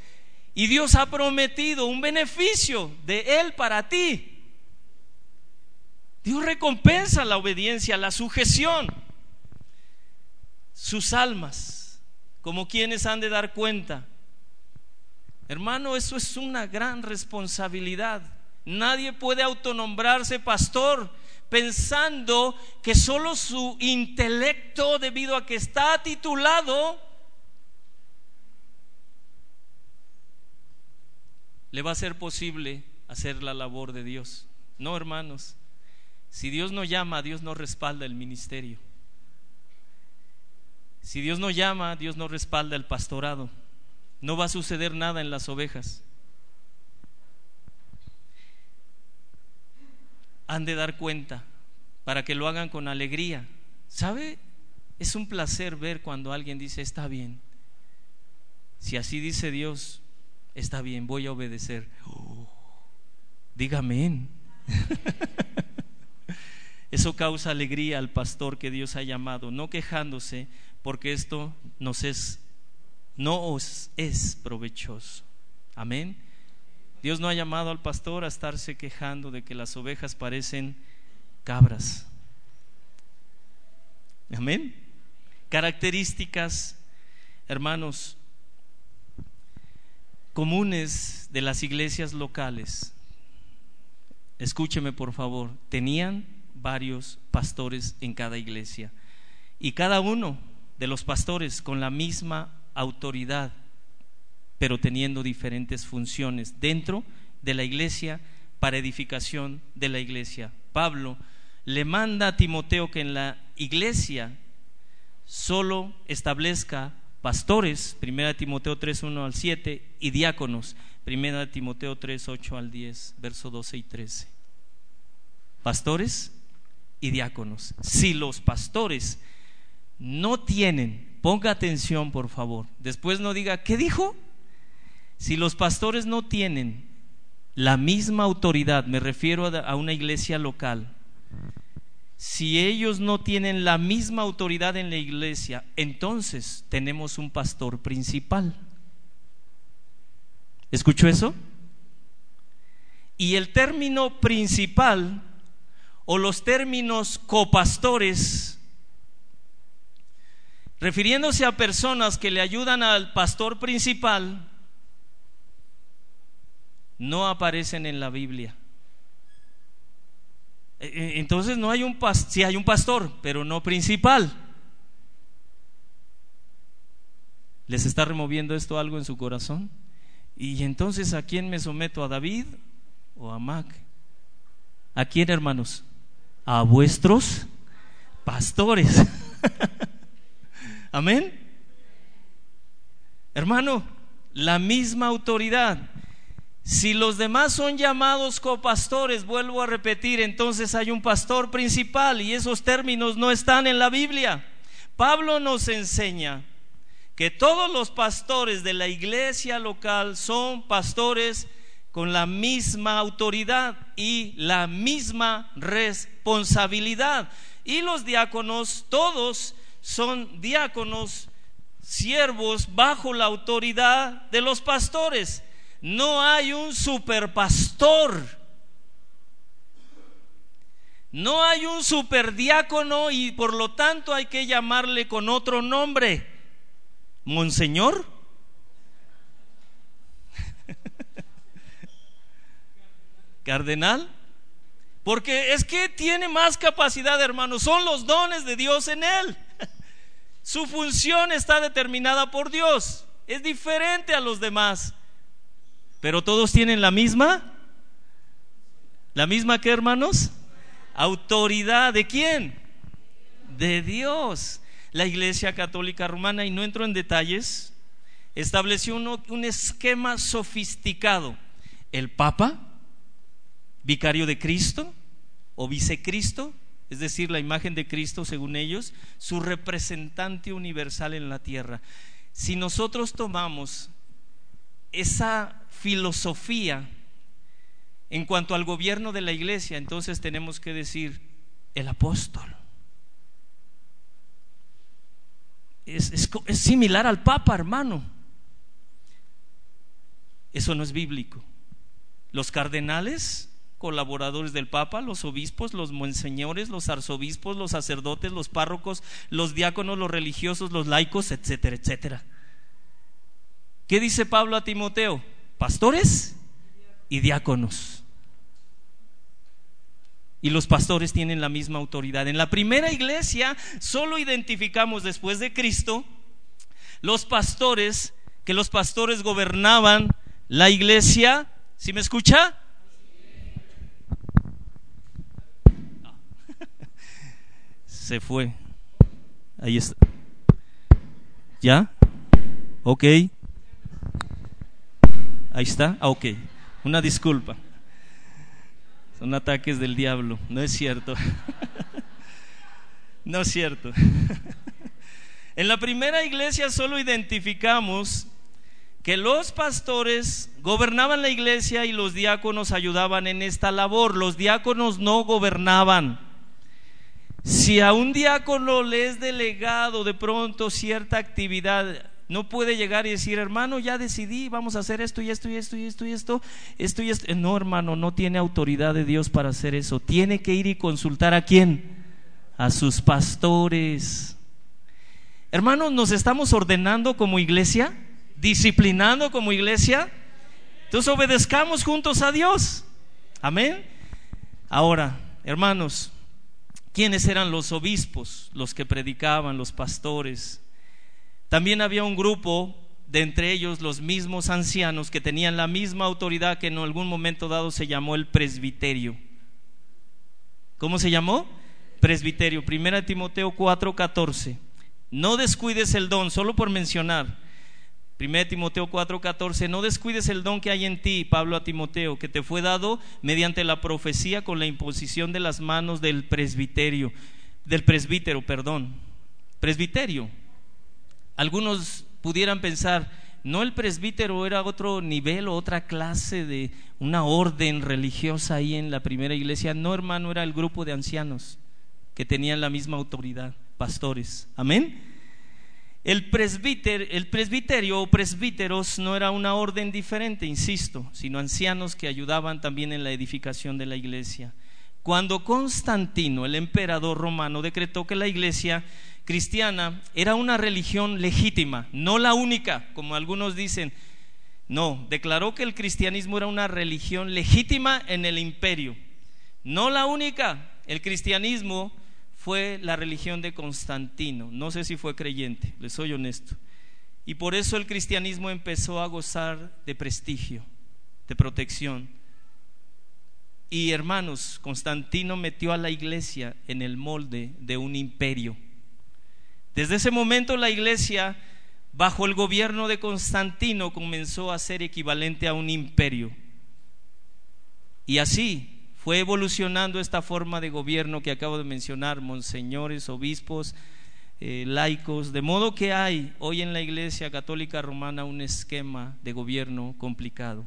Y Dios ha prometido un beneficio de Él para ti. Dios recompensa la obediencia, la sujeción. Sus almas, como quienes han de dar cuenta. Hermano, eso es una gran responsabilidad. Nadie puede autonombrarse pastor pensando que solo su intelecto, debido a que está titulado, le va a ser posible hacer la labor de Dios. No, hermanos, si Dios no llama, Dios no respalda el ministerio. Si Dios no llama, Dios no respalda el pastorado. No va a suceder nada en las ovejas. han de dar cuenta para que lo hagan con alegría. ¿Sabe? Es un placer ver cuando alguien dice, está bien. Si así dice Dios, está bien, voy a obedecer. Oh, dígame. Eso causa alegría al pastor que Dios ha llamado, no quejándose, porque esto nos es, no os es provechoso. Amén. Dios no ha llamado al pastor a estarse quejando de que las ovejas parecen cabras. Amén. Características, hermanos, comunes de las iglesias locales. Escúcheme por favor, tenían varios pastores en cada iglesia y cada uno de los pastores con la misma autoridad pero teniendo diferentes funciones dentro de la iglesia para edificación de la iglesia. Pablo le manda a Timoteo que en la iglesia solo establezca pastores, 1 Timoteo 3, 1 al 7, y diáconos, 1 Timoteo 3, 8 al 10, verso 12 y 13. Pastores y diáconos. Si los pastores no tienen, ponga atención por favor, después no diga, ¿qué dijo? Si los pastores no tienen la misma autoridad, me refiero a una iglesia local, si ellos no tienen la misma autoridad en la iglesia, entonces tenemos un pastor principal. ¿Escuchó eso? Y el término principal o los términos copastores, refiriéndose a personas que le ayudan al pastor principal, no aparecen en la Biblia. E, e, entonces no hay un pastor, sí hay un pastor, pero no principal. ¿Les está removiendo esto algo en su corazón? Y entonces, ¿a quién me someto? ¿A David o a Mac? ¿A quién, hermanos? A vuestros pastores. Amén. Hermano, la misma autoridad. Si los demás son llamados copastores, vuelvo a repetir, entonces hay un pastor principal y esos términos no están en la Biblia. Pablo nos enseña que todos los pastores de la iglesia local son pastores con la misma autoridad y la misma responsabilidad. Y los diáconos, todos son diáconos, siervos bajo la autoridad de los pastores. No hay un superpastor. No hay un superdiácono y por lo tanto hay que llamarle con otro nombre. Monseñor. Cardenal. Porque es que tiene más capacidad, hermano. Son los dones de Dios en él. Su función está determinada por Dios. Es diferente a los demás. Pero todos tienen la misma. ¿La misma que hermanos? Autoridad. ¿De quién? De Dios la Iglesia Católica Romana, y no entro en detalles, estableció un esquema sofisticado. El Papa, vicario de Cristo o vicecristo, es decir, la imagen de Cristo según ellos, su representante universal en la tierra. Si nosotros tomamos esa filosofía en cuanto al gobierno de la iglesia, entonces tenemos que decir el apóstol. es, similar al Papa, hermano. Eso no es bíblico. Los cardenales, colaboradores del Papa, los obispos, los monseñores, los arzobispos, los sacerdotes, los párrocos, los diáconos, los religiosos, los laicos, etcétera, etcétera. ¿Qué dice Pablo a Timoteo? Pastores y diáconos y los pastores tienen la misma autoridad. En la primera iglesia solo identificamos después de Cristo los pastores, que los pastores gobernaban la iglesia. ¿Sí me escucha? Se fue. Ahí está. ¿Ya? Ok. Ahí está. Ah, ok. Una disculpa. Son ataques del diablo. No es cierto. no es cierto. en la primera iglesia solo identificamos que los pastores gobernaban la iglesia y los diáconos ayudaban en esta labor. Los diáconos no gobernaban. Si a un diácono le es delegado de pronto cierta actividad, no puede llegar y decir, hermano, ya decidí, vamos a hacer esto y esto y esto y esto y esto, esto y esto. No, hermano, no tiene autoridad de Dios para hacer eso. Tiene que ir y consultar a quién? A sus pastores. Hermanos, ¿nos estamos ordenando como iglesia? ¿Disciplinando como iglesia? Entonces obedezcamos juntos a Dios. Amén. Ahora, hermanos, ¿quiénes eran los obispos, los que predicaban, los pastores? También había un grupo de entre ellos los mismos ancianos que tenían la misma autoridad que en algún momento dado se llamó el presbiterio. ¿Cómo se llamó? Presbiterio. Primera Timoteo 4:14. No descuides el don, solo por mencionar. Primera Timoteo 4:14, no descuides el don que hay en ti, Pablo a Timoteo, que te fue dado mediante la profecía con la imposición de las manos del presbiterio, del presbítero, perdón. Presbiterio, algunos pudieran pensar, no el presbítero era otro nivel o otra clase de una orden religiosa ahí en la primera iglesia. No, hermano, era el grupo de ancianos que tenían la misma autoridad, pastores. Amén. El, presbítero, el presbiterio o presbíteros no era una orden diferente, insisto, sino ancianos que ayudaban también en la edificación de la iglesia. Cuando Constantino, el emperador romano, decretó que la iglesia cristiana era una religión legítima, no la única, como algunos dicen. No, declaró que el cristianismo era una religión legítima en el imperio, no la única, el cristianismo fue la religión de Constantino. No sé si fue creyente, le soy honesto. Y por eso el cristianismo empezó a gozar de prestigio, de protección. Y hermanos, Constantino metió a la iglesia en el molde de un imperio. Desde ese momento la iglesia, bajo el gobierno de Constantino, comenzó a ser equivalente a un imperio. Y así fue evolucionando esta forma de gobierno que acabo de mencionar, monseñores, obispos, eh, laicos, de modo que hay hoy en la Iglesia Católica Romana un esquema de gobierno complicado.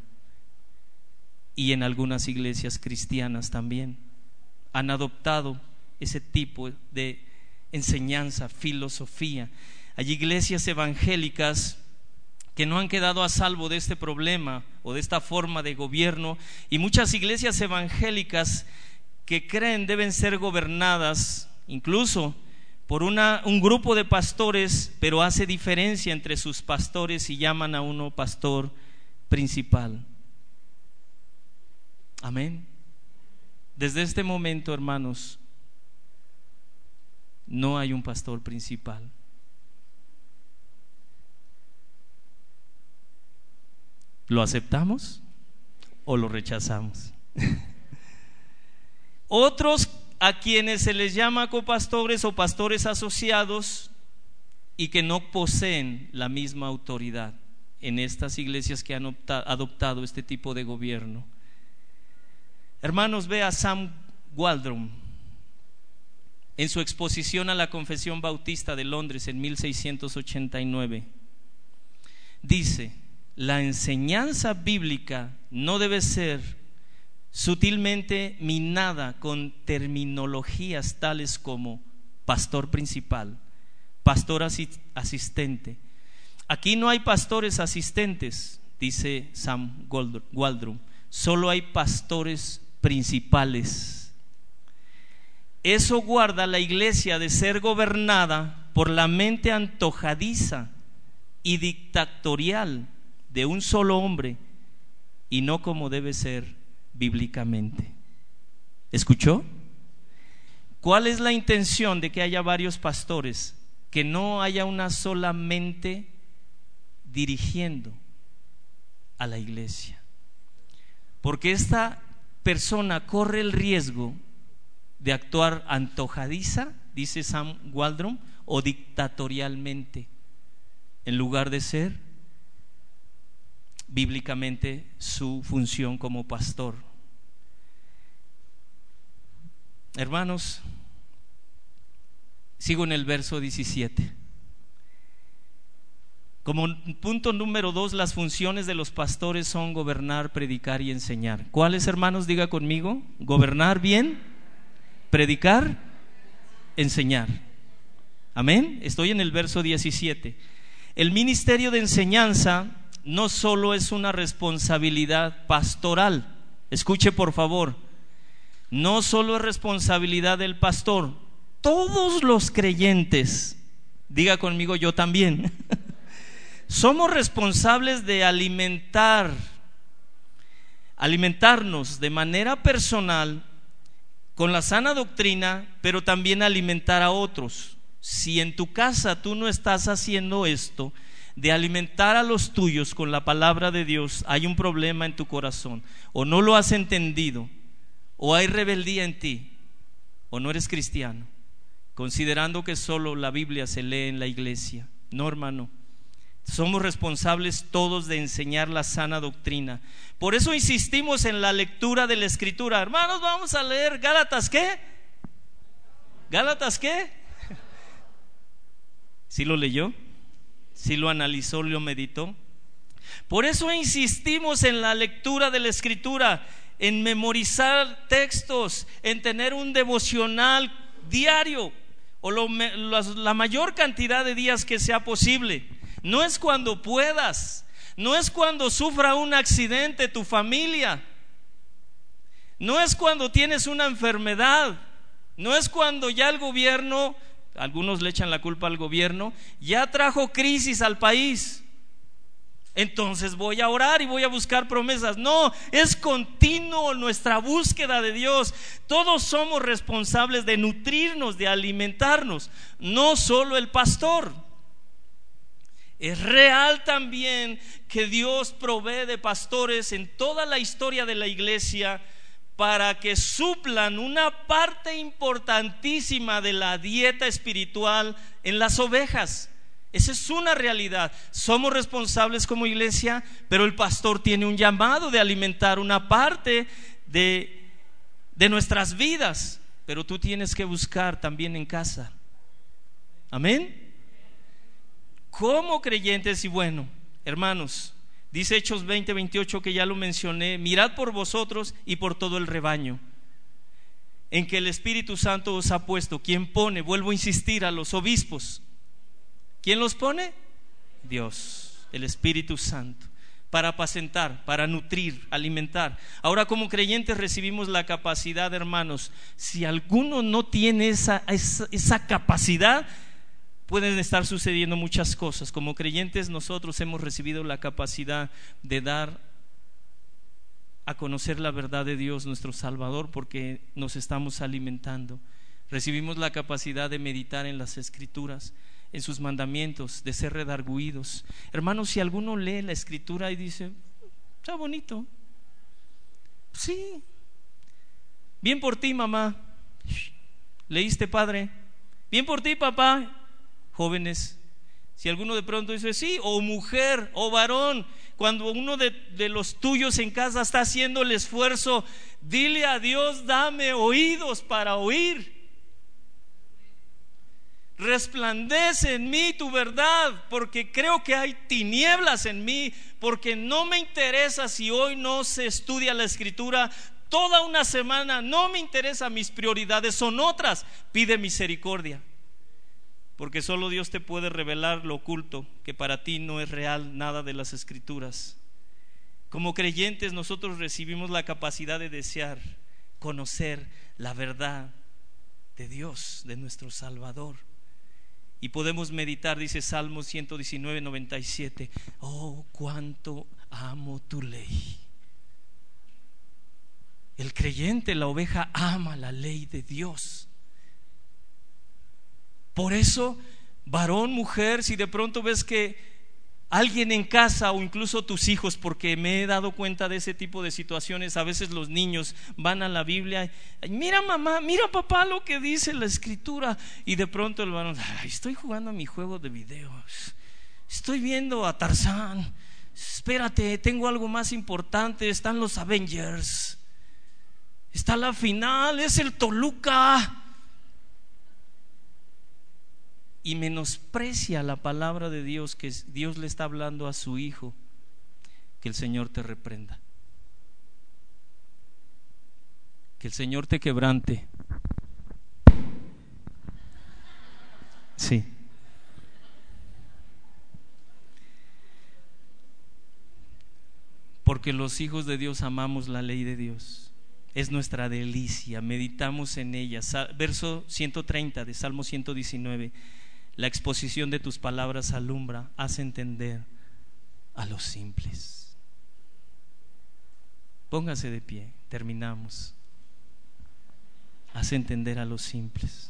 Y en algunas iglesias cristianas también han adoptado ese tipo de enseñanza, filosofía. Hay iglesias evangélicas que no han quedado a salvo de este problema o de esta forma de gobierno y muchas iglesias evangélicas que creen deben ser gobernadas incluso por una, un grupo de pastores, pero hace diferencia entre sus pastores y llaman a uno pastor principal. Amén. Desde este momento, hermanos, no hay un pastor principal. ¿Lo aceptamos o lo rechazamos? Otros a quienes se les llama copastores o pastores asociados y que no poseen la misma autoridad en estas iglesias que han adoptado este tipo de gobierno. Hermanos, ve a Sam Waldron en su exposición a la Confesión Bautista de Londres en 1689. Dice, la enseñanza bíblica no debe ser sutilmente minada con terminologías tales como pastor principal, pastor asistente. Aquí no hay pastores asistentes, dice Sam Waldrum, solo hay pastores principales. Eso guarda la iglesia de ser gobernada por la mente antojadiza y dictatorial de un solo hombre y no como debe ser bíblicamente. ¿Escuchó? ¿Cuál es la intención de que haya varios pastores? Que no haya una sola mente dirigiendo a la iglesia. Porque esta persona corre el riesgo de actuar antojadiza, dice Sam Waldron, o dictatorialmente, en lugar de ser bíblicamente su función como pastor. Hermanos, sigo en el verso 17. Como punto número dos, las funciones de los pastores son gobernar, predicar y enseñar. ¿Cuáles, hermanos? Diga conmigo. Gobernar bien, predicar, enseñar. Amén. Estoy en el verso 17. El ministerio de enseñanza no solo es una responsabilidad pastoral, escuche por favor, no solo es responsabilidad del pastor, todos los creyentes, diga conmigo yo también, somos responsables de alimentar, alimentarnos de manera personal con la sana doctrina, pero también alimentar a otros. Si en tu casa tú no estás haciendo esto, de alimentar a los tuyos con la palabra de Dios, hay un problema en tu corazón, o no lo has entendido, o hay rebeldía en ti, o no eres cristiano, considerando que solo la Biblia se lee en la iglesia. No, hermano. Somos responsables todos de enseñar la sana doctrina. Por eso insistimos en la lectura de la escritura. Hermanos, vamos a leer Gálatas qué? ¿Gálatas qué? ¿Sí lo leyó? Si lo analizó, lo meditó. Por eso insistimos en la lectura de la escritura, en memorizar textos, en tener un devocional diario o la mayor cantidad de días que sea posible. No es cuando puedas, no es cuando sufra un accidente tu familia, no es cuando tienes una enfermedad, no es cuando ya el gobierno algunos le echan la culpa al gobierno, ya trajo crisis al país. entonces voy a orar y voy a buscar promesas. No, es continuo nuestra búsqueda de Dios. Todos somos responsables de nutrirnos, de alimentarnos, no solo el pastor. Es real también que Dios provee de pastores en toda la historia de la iglesia para que suplan una parte importantísima de la dieta espiritual en las ovejas. Esa es una realidad. Somos responsables como iglesia, pero el pastor tiene un llamado de alimentar una parte de, de nuestras vidas. Pero tú tienes que buscar también en casa. Amén. Como creyentes y bueno, hermanos, dice Hechos 20, 28 que ya lo mencioné, mirad por vosotros y por todo el rebaño en que el Espíritu Santo os ha puesto. ¿Quién pone? Vuelvo a insistir a los obispos ¿Quién los pone? Dios, el Espíritu Santo, para apacentar, para nutrir, alimentar. Ahora como creyentes recibimos la capacidad, hermanos, si alguno no tiene esa, esa, capacidad, pueden estar sucediendo muchas cosas. Como creyentes nosotros hemos recibido la capacidad de dar a conocer la verdad de Dios, nuestro Salvador, porque nos estamos alimentando. Recibimos la capacidad de meditar en las escrituras en sus mandamientos, de ser redarguidos. Hermanos, si alguno lee la escritura y dice, está bonito, sí, bien por ti, mamá, leíste, padre, bien por ti, papá, jóvenes. Si alguno de pronto dice, sí, o mujer, o varón, cuando uno de, los tuyos en casa está haciendo el esfuerzo, dile a Dios, dame oídos para oír. Resplandece en mí tu verdad, porque creo que hay tinieblas en mí, porque no me interesa si hoy no se estudia la escritura. Toda una semana, no me interesa, mis prioridades son otras, pide misericordia, porque solo Dios te puede revelar lo oculto, que para ti no es real nada de las escrituras. Como creyentes nosotros recibimos la capacidad de desear, conocer la verdad de Dios, de nuestro Salvador. Y podemos meditar, dice Salmo 119, 97, oh, cuánto amo tu ley. El creyente, la oveja, ama la ley de Dios. Por eso, varón, mujer, si de pronto ves que alguien en casa o incluso tus hijos, porque me he dado cuenta de ese tipo de situaciones. A veces los niños van a la Biblia, mira mamá, mira papá lo que dice la escritura, y de pronto el varón, estoy jugando a mi juego de videos, estoy viendo a Tarzán, espérate, tengo algo más importante, están los Avengers, está la final, es el Toluca y menosprecia la palabra de Dios que Dios le está hablando a su hijo, que el Señor te reprenda. Que el Señor te quebrante. Sí. Porque los hijos de Dios amamos la ley de Dios. Es nuestra delicia, meditamos en ella. Verso 130 de Salmo 119. La exposición de tus palabras alumbra, hace entender a los simples. Póngase de pie, terminamos. Hace entender a los simples.